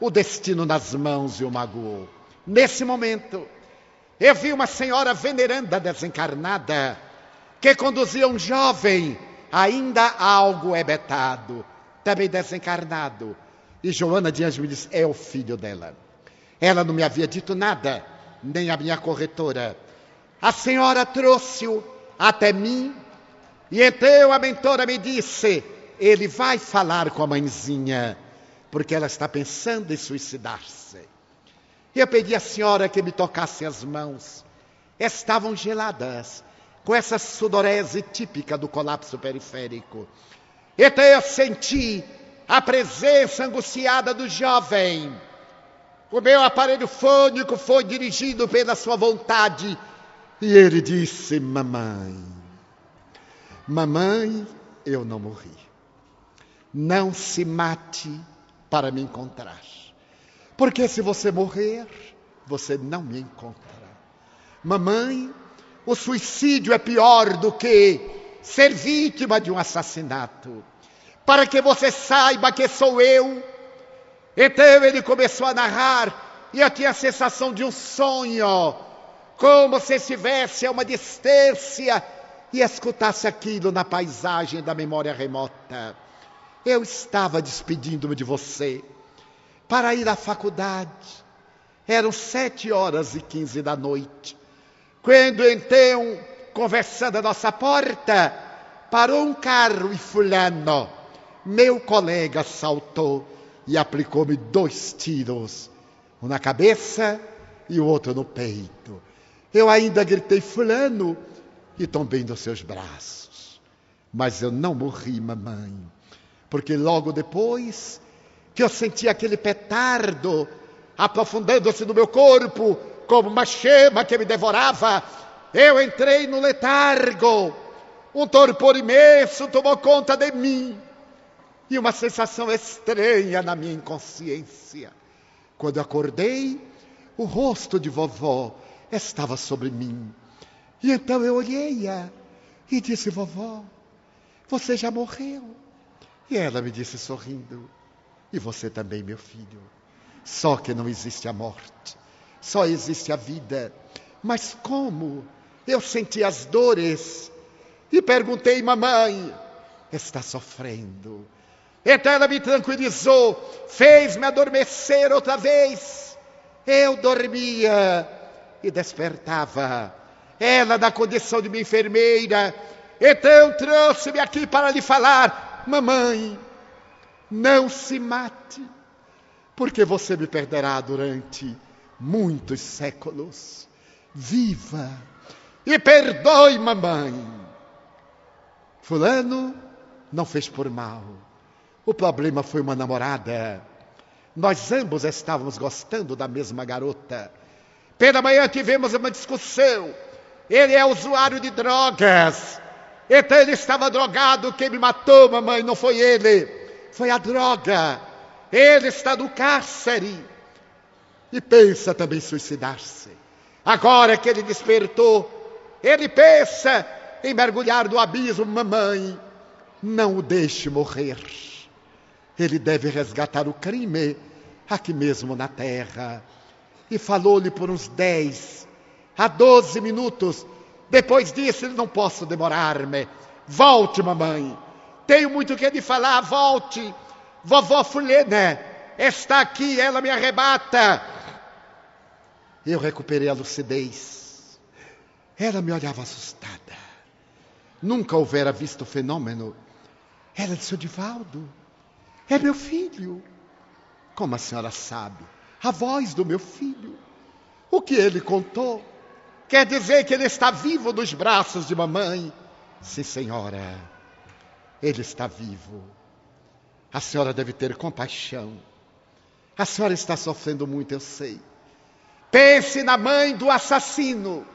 Speaker 2: o destino nas mãos e o magoou. Nesse momento, eu vi uma senhora veneranda desencarnada que conduzia um jovem ainda algo ebetado, também desencarnado. E Joana de Anjos me disse: é o filho dela. Ela não me havia dito nada, nem a minha corretora. A senhora trouxe-o até mim, e então a mentora me disse: ele vai falar com a mãezinha, porque ela está pensando em suicidar-se. Eu pedi à senhora que me tocasse as mãos. Estavam geladas, com essa sudorese típica do colapso periférico. Então eu senti a presença angustiada do jovem. O meu aparelho fônico foi dirigido pela sua vontade. E ele disse: Mamãe, mamãe, eu não morri. Não se mate para me encontrar. Porque se você morrer, você não me encontra. Mamãe, o suicídio é pior do que ser vítima de um assassinato. Para que você saiba que sou eu. Então ele começou a narrar e eu tinha a sensação de um sonho, como se estivesse a uma distância e escutasse aquilo na paisagem da memória remota. Eu estava despedindo-me de você para ir à faculdade. Eram sete horas e quinze da noite. Quando então, conversando à nossa porta, parou um carro e fulano, meu colega, saltou e aplicou-me dois tiros, um na cabeça e o outro no peito. Eu ainda gritei, fulano, e tombei nos seus braços. Mas eu não morri, mamãe, porque logo depois que eu sentia aquele petardo aprofundando-se no meu corpo, como uma chama que me devorava. Eu entrei no letargo. Um torpor imenso tomou conta de mim. E uma sensação estranha na minha inconsciência. Quando acordei, o rosto de vovó estava sobre mim. E então eu olhei-a e disse: Vovó, você já morreu. E ela me disse sorrindo: e você também, meu filho. Só que não existe a morte, só existe a vida. Mas como? Eu senti as dores e perguntei, mamãe, está sofrendo? Então ela me tranquilizou, fez-me adormecer outra vez. Eu dormia e despertava. Ela, da condição de minha enfermeira, então trouxe-me aqui para lhe falar: Mamãe, não se mate, porque você me perderá durante muitos séculos. Viva e perdoe, mamãe. Fulano não fez por mal. O problema foi uma namorada. Nós ambos estávamos gostando da mesma garota. Pela manhã tivemos uma discussão. Ele é usuário de drogas. Então ele estava drogado. Quem me matou, mamãe, não foi ele foi a droga. Ele está no cárcere. e pensa também suicidar-se. Agora que ele despertou, ele pensa em mergulhar no abismo, mamãe. Não o deixe morrer. Ele deve resgatar o crime aqui mesmo na terra. E falou-lhe por uns dez a doze minutos. Depois disso, ele não posso demorar-me. Volte, mamãe. Tenho muito que lhe falar, volte. Vovó Fulena está aqui, ela me arrebata. Eu recuperei a lucidez. Ela me olhava assustada. Nunca houvera visto o fenômeno. Ela disse: Divaldo, é meu filho. Como a senhora sabe? A voz do meu filho. O que ele contou? Quer dizer que ele está vivo nos braços de mamãe? Sim, senhora. Ele está vivo. A senhora deve ter compaixão. A senhora está sofrendo muito, eu sei. Pense na mãe do assassino,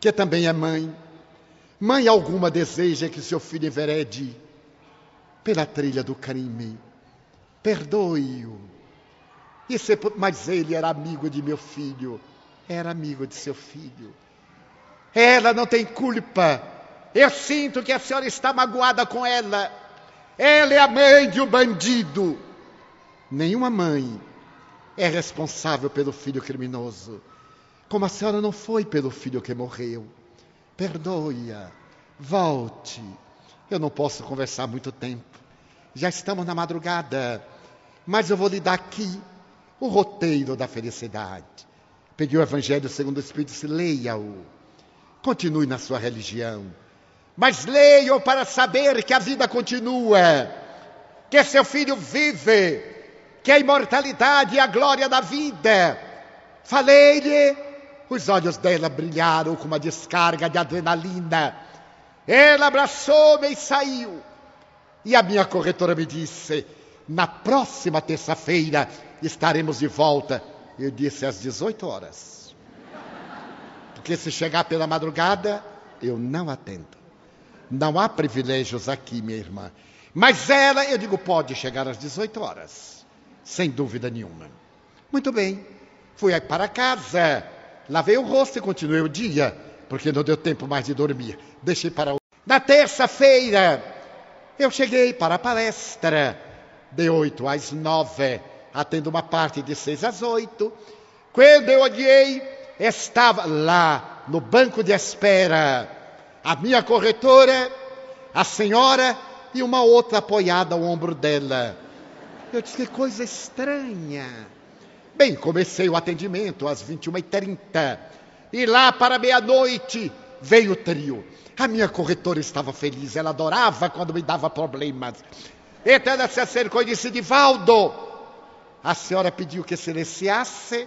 Speaker 2: que também é mãe. Mãe alguma deseja que seu filho enverede pela trilha do crime. Perdoe-o. Mas ele era amigo de meu filho, era amigo de seu filho. Ela não tem culpa. Eu sinto que a senhora está magoada com ela. Ela é a mãe de um bandido. Nenhuma mãe é responsável pelo filho criminoso, como a senhora não foi pelo filho que morreu. Perdoe-a, volte. Eu não posso conversar muito tempo. Já estamos na madrugada, mas eu vou lhe dar aqui o roteiro da felicidade. Peguei o Evangelho segundo o Espírito e leia-o. Continue na sua religião. Mas leia-o para saber que a vida continua, que seu filho vive, que a imortalidade e a glória da vida. Falei-lhe, os olhos dela brilharam com uma descarga de adrenalina. Ela abraçou-me e saiu. E a minha corretora me disse: na próxima terça-feira estaremos de volta. Eu disse às 18 horas. Porque se chegar pela madrugada, eu não atendo. Não há privilégios aqui, minha irmã. Mas ela, eu digo, pode chegar às 18 horas sem dúvida nenhuma. Muito bem, fui para casa, lavei o rosto e continuei o dia, porque não deu tempo mais de dormir. Deixei para. Na terça-feira, eu cheguei para a palestra, de oito às nove, atendo uma parte de seis às oito. Quando eu olhei, estava lá, no banco de espera, a minha corretora, a senhora e uma outra apoiada ao ombro dela. Eu disse, que coisa estranha. Bem, comecei o atendimento às 21h30. E lá para meia-noite veio o trio. A minha corretora estava feliz, ela adorava quando me dava problemas. Então ela se acercou e disse: Divaldo, a senhora pediu que silenciasse.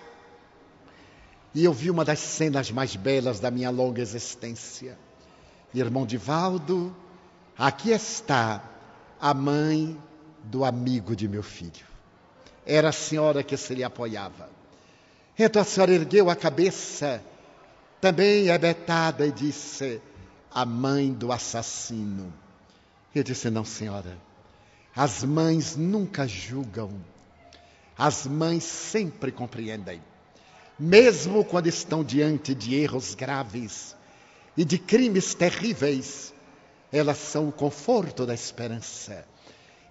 Speaker 2: E eu vi uma das cenas mais belas da minha longa existência. Irmão Divaldo, aqui está a mãe do amigo de meu filho. Era a senhora que se lhe apoiava. Então a senhora ergueu a cabeça, também abetada, e disse: A mãe do assassino. Eu disse: Não, senhora. As mães nunca julgam. As mães sempre compreendem. Mesmo quando estão diante de erros graves e de crimes terríveis, elas são o conforto da esperança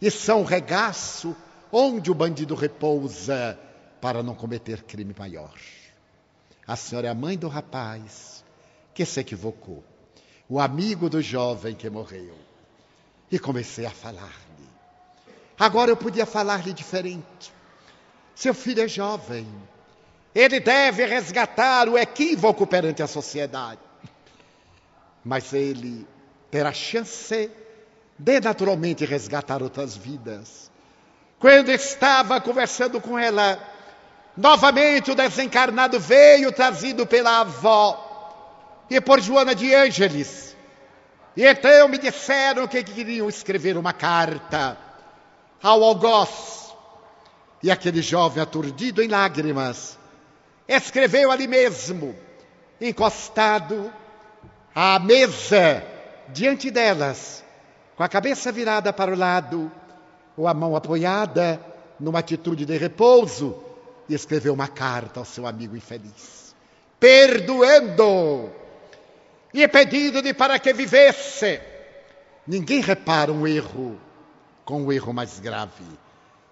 Speaker 2: e são regaço onde o bandido repousa para não cometer crime maior. A senhora é a mãe do rapaz que se equivocou, o amigo do jovem que morreu. E comecei a falar-lhe. Agora eu podia falar-lhe diferente. Seu filho é jovem. Ele deve resgatar o equívoco perante a sociedade. Mas ele terá chance de naturalmente resgatar outras vidas. Quando estava conversando com ela, novamente o desencarnado veio trazido pela avó e por Joana de Ângeles. E então me disseram que queriam escrever uma carta ao algoz. E aquele jovem aturdido em lágrimas escreveu ali mesmo, encostado à mesa diante delas, com a cabeça virada para o lado ou a mão apoiada numa atitude de repouso, e escreveu uma carta ao seu amigo infeliz, perdoando e pedindo-lhe para que vivesse. Ninguém repara um erro com um erro mais grave,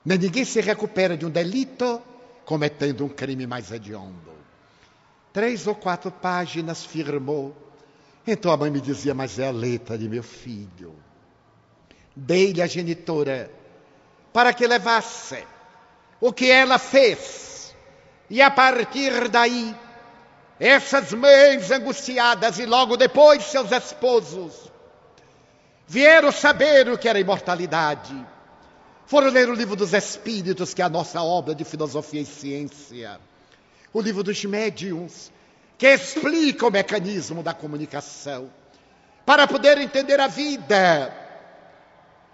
Speaker 2: nem ninguém se recupera de um delito cometendo um crime mais hediondo. Três ou quatro páginas firmou. Então a mãe me dizia, mas é a letra de meu filho. Dei-lhe a genitora para que levasse o que ela fez. E a partir daí, essas mães angustiadas e logo depois seus esposos vieram saber o que era imortalidade. Foram ler o livro dos Espíritos, que é a nossa obra de filosofia e ciência. O livro dos médiums, que explica o mecanismo da comunicação. Para poder entender a vida.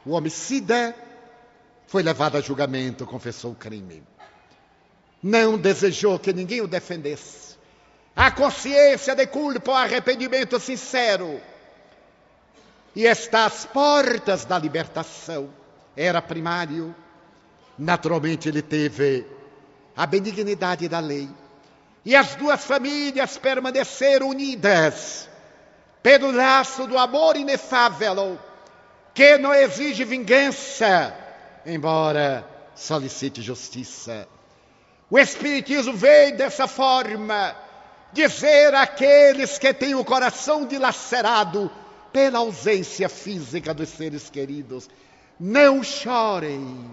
Speaker 2: O homicida foi levado a julgamento, confessou o crime. Não desejou que ninguém o defendesse. A consciência de culpa, o arrependimento sincero. E está às portas da libertação. Era primário. Naturalmente, ele teve a benignidade da lei. E as duas famílias permaneceram unidas pelo laço do amor inefável, que não exige vingança, embora solicite justiça. O Espiritismo veio dessa forma dizer àqueles que têm o coração dilacerado pela ausência física dos seres queridos: não chorem,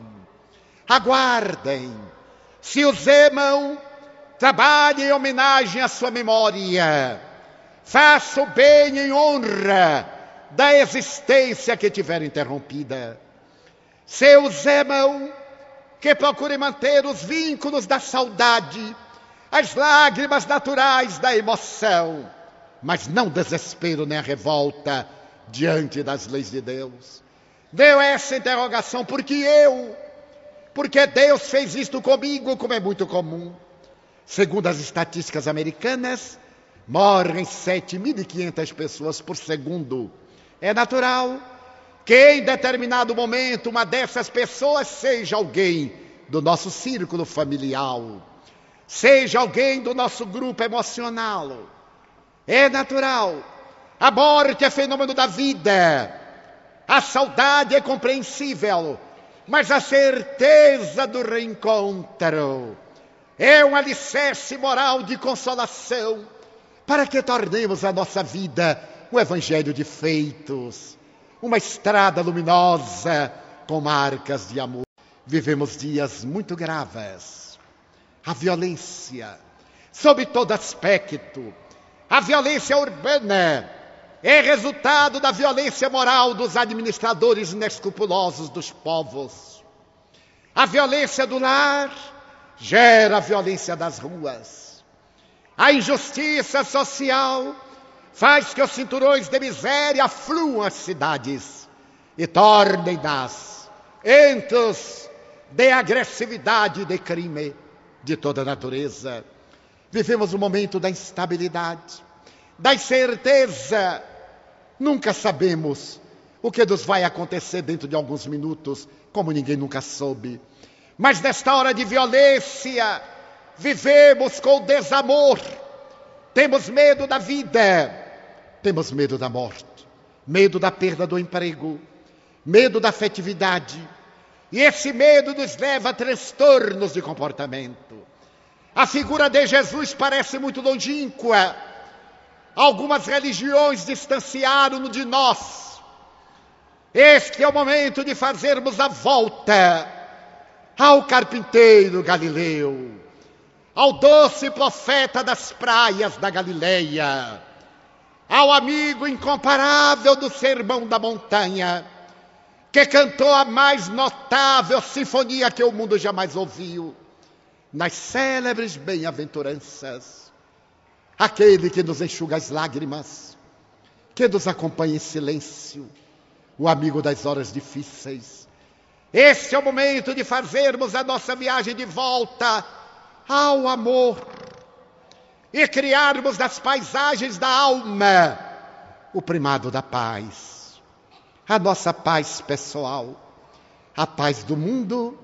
Speaker 2: aguardem. Se os amam, trabalhem em homenagem à sua memória. Faça o bem em honra da existência que tiver interrompida. Seus amam, que procurem manter os vínculos da saudade, as lágrimas naturais da emoção, mas não desespero nem a revolta diante das leis de Deus. Deu essa interrogação, porque eu? Porque Deus fez isto comigo, como é muito comum. Segundo as estatísticas americanas, morrem 7.500 pessoas por segundo. É natural que em determinado momento uma dessas pessoas seja alguém do nosso círculo familiar, seja alguém do nosso grupo emocional. É natural. A morte é fenômeno da vida. A saudade é compreensível, mas a certeza do reencontro é um alicerce moral de consolação para que tornemos a nossa vida um evangelho de feitos uma estrada luminosa com marcas de amor. Vivemos dias muito graves. A violência, sob todo aspecto, a violência urbana é resultado da violência moral dos administradores inescrupulosos dos povos. A violência do lar gera a violência das ruas. A injustiça social faz que os cinturões de miséria fluam as cidades e tornem-nas entros de agressividade e de crime de toda natureza. Vivemos um momento da instabilidade, da incerteza. Nunca sabemos o que nos vai acontecer dentro de alguns minutos, como ninguém nunca soube. Mas nesta hora de violência, vivemos com desamor, temos medo da vida, temos medo da morte, medo da perda do emprego, medo da afetividade. E esse medo nos leva a transtornos de comportamento. A figura de Jesus parece muito longínqua. Algumas religiões distanciaram-no de nós. Este é o momento de fazermos a volta ao carpinteiro galileu, ao doce profeta das praias da Galileia ao amigo incomparável do Sermão da Montanha, que cantou a mais notável sinfonia que o mundo jamais ouviu, nas célebres bem-aventuranças, aquele que nos enxuga as lágrimas, que nos acompanha em silêncio, o amigo das horas difíceis. Este é o momento de fazermos a nossa viagem de volta ao amor e criarmos das paisagens da alma o primado da paz, a nossa paz pessoal, a paz do mundo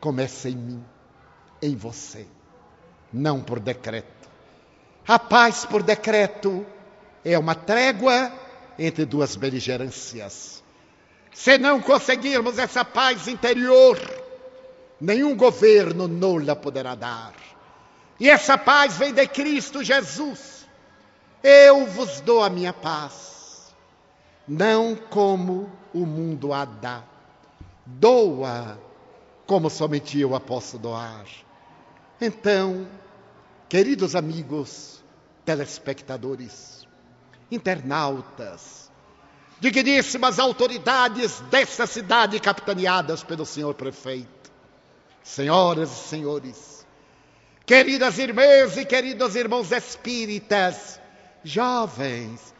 Speaker 2: começa em mim. em você, não por decreto. A paz por decreto é uma trégua entre duas beligerâncias. Se não conseguirmos essa paz interior, nenhum governo nola poderá dar. E essa paz vem de Cristo Jesus. Eu vos dou a minha paz, não como o mundo a dá. Doa como somente eu a posso doar. Então, queridos amigos, telespectadores, internautas, digníssimas autoridades dessa cidade capitaneadas pelo senhor prefeito, senhoras e senhores, queridas irmãs e queridos irmãos espíritas, jovens,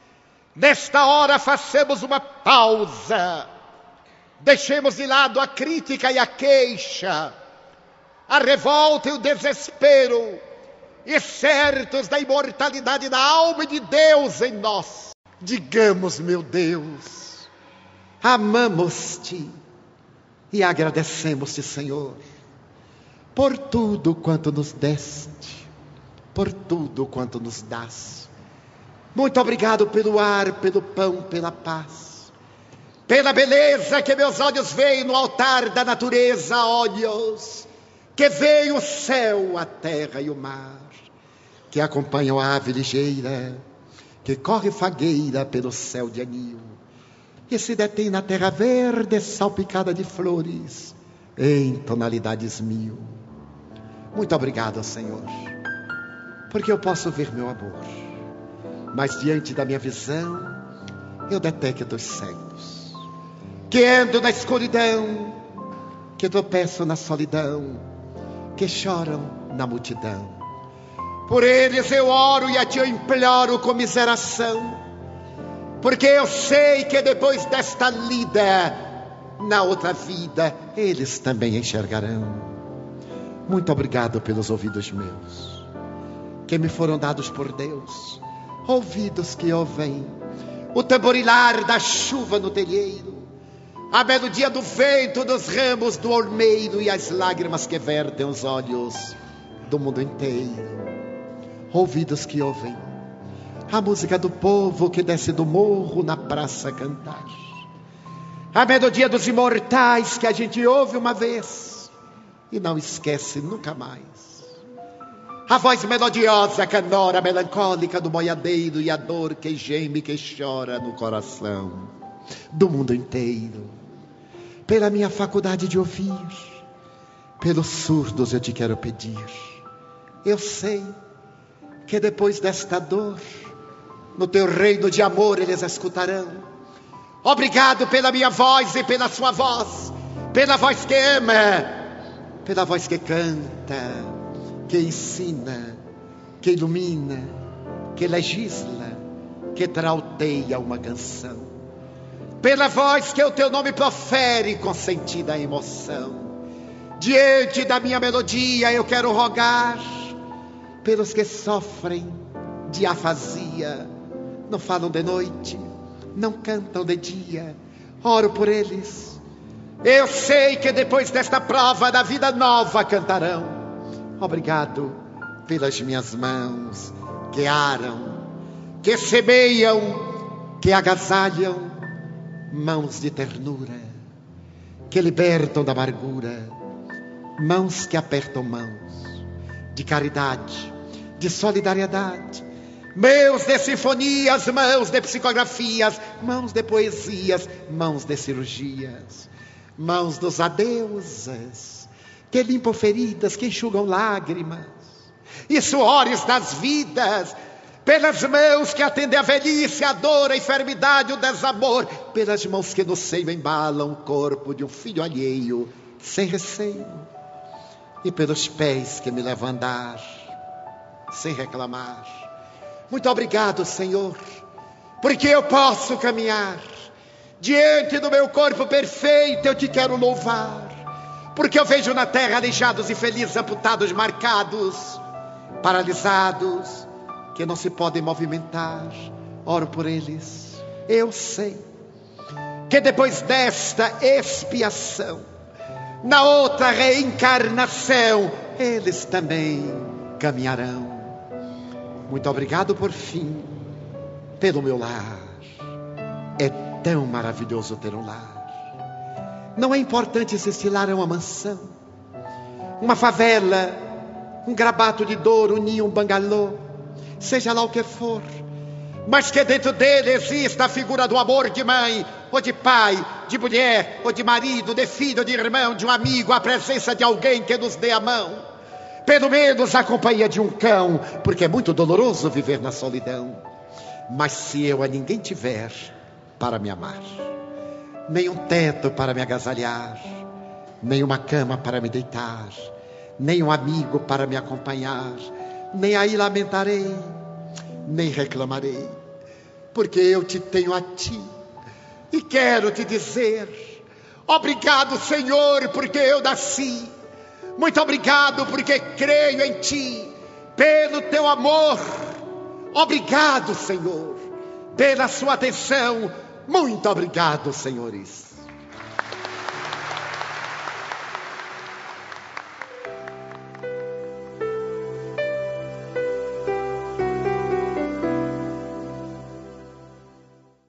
Speaker 2: nesta hora façamos uma pausa, deixemos de lado a crítica e a queixa, a revolta e o desespero, e certos da imortalidade da alma e de Deus em nós, digamos, meu Deus, amamos-te e agradecemos-te, Senhor, por tudo quanto nos deste, por tudo quanto nos dás. Muito obrigado pelo ar, pelo pão, pela paz, pela beleza que meus olhos veem no altar da natureza, olhos que veem o céu, a terra e o mar que acompanham a ave ligeira, que corre fagueira pelo céu de anil, e se detém na terra verde salpicada de flores, em tonalidades mil. Muito obrigado, Senhor, porque eu posso ver meu amor, mas diante da minha visão, eu detecto os cegos, que ando na escuridão, que tropeço na solidão, que choram na multidão por eles eu oro e a ti eu imploro com miseração, porque eu sei que depois desta lida, na outra vida, eles também enxergarão. Muito obrigado pelos ouvidos meus, que me foram dados por Deus, ouvidos que ouvem o tamborilar da chuva no telheiro, a melodia do vento dos ramos do olmeiro e as lágrimas que vertem os olhos do mundo inteiro ouvidos que ouvem, a música do povo que desce do morro na praça cantar, a melodia dos imortais que a gente ouve uma vez e não esquece nunca mais. A voz melodiosa, canora, melancólica do boiadeiro e a dor que geme, que chora no coração do mundo inteiro. Pela minha faculdade de ouvir, pelos surdos eu te quero pedir. Eu sei que depois desta dor, no teu reino de amor eles escutarão. Obrigado pela minha voz e pela sua voz, pela voz que ama, pela voz que canta, que ensina, que ilumina, que legisla, que trauteia uma canção. Pela voz que o teu nome profere com sentida emoção. Diante da minha melodia eu quero rogar pelos que sofrem de afasia, não falam de noite, não cantam de dia, oro por eles. Eu sei que depois desta prova da vida nova cantarão. Obrigado pelas minhas mãos que aram, que semeiam, que agasalham, mãos de ternura, que libertam da amargura, mãos que apertam mãos de caridade, de solidariedade. Mãos de sinfonias, mãos de psicografias, mãos de poesias, mãos de cirurgias, mãos dos adeuses, que limpam feridas, que enxugam lágrimas, e suores das vidas, pelas mãos que atendem a velhice, a dor, a enfermidade, o desamor, pelas mãos que no seio embalam o corpo de um filho alheio, sem receio, e pelos pés que me levam a andar sem reclamar. Muito obrigado, Senhor, porque eu posso caminhar diante do meu corpo perfeito. Eu te quero louvar, porque eu vejo na terra aleijados e felizes, amputados, marcados, paralisados, que não se podem movimentar. Oro por eles. Eu sei que depois desta expiação, na outra reencarnação, eles também caminharão. Muito obrigado por fim, pelo meu lar. É tão maravilhoso ter um lar. Não é importante se esse lar é uma mansão, uma favela, um grabato de dor, um ninho, um bangalô, seja lá o que for mas que dentro dele exista a figura do amor de mãe, ou de pai, de mulher, ou de marido, de filho, de irmão, de um amigo, a presença de alguém que nos dê a mão. Pelo menos a companhia de um cão, porque é muito doloroso viver na solidão. Mas se eu a ninguém tiver para me amar, nem um teto para me agasalhar, nem uma cama para me deitar, nem um amigo para me acompanhar, nem aí lamentarei nem reclamarei, porque eu te tenho a ti e quero te dizer: obrigado, Senhor, porque eu nasci. Muito obrigado, porque creio em ti, pelo teu amor. Obrigado, Senhor, pela sua atenção. Muito obrigado, senhores.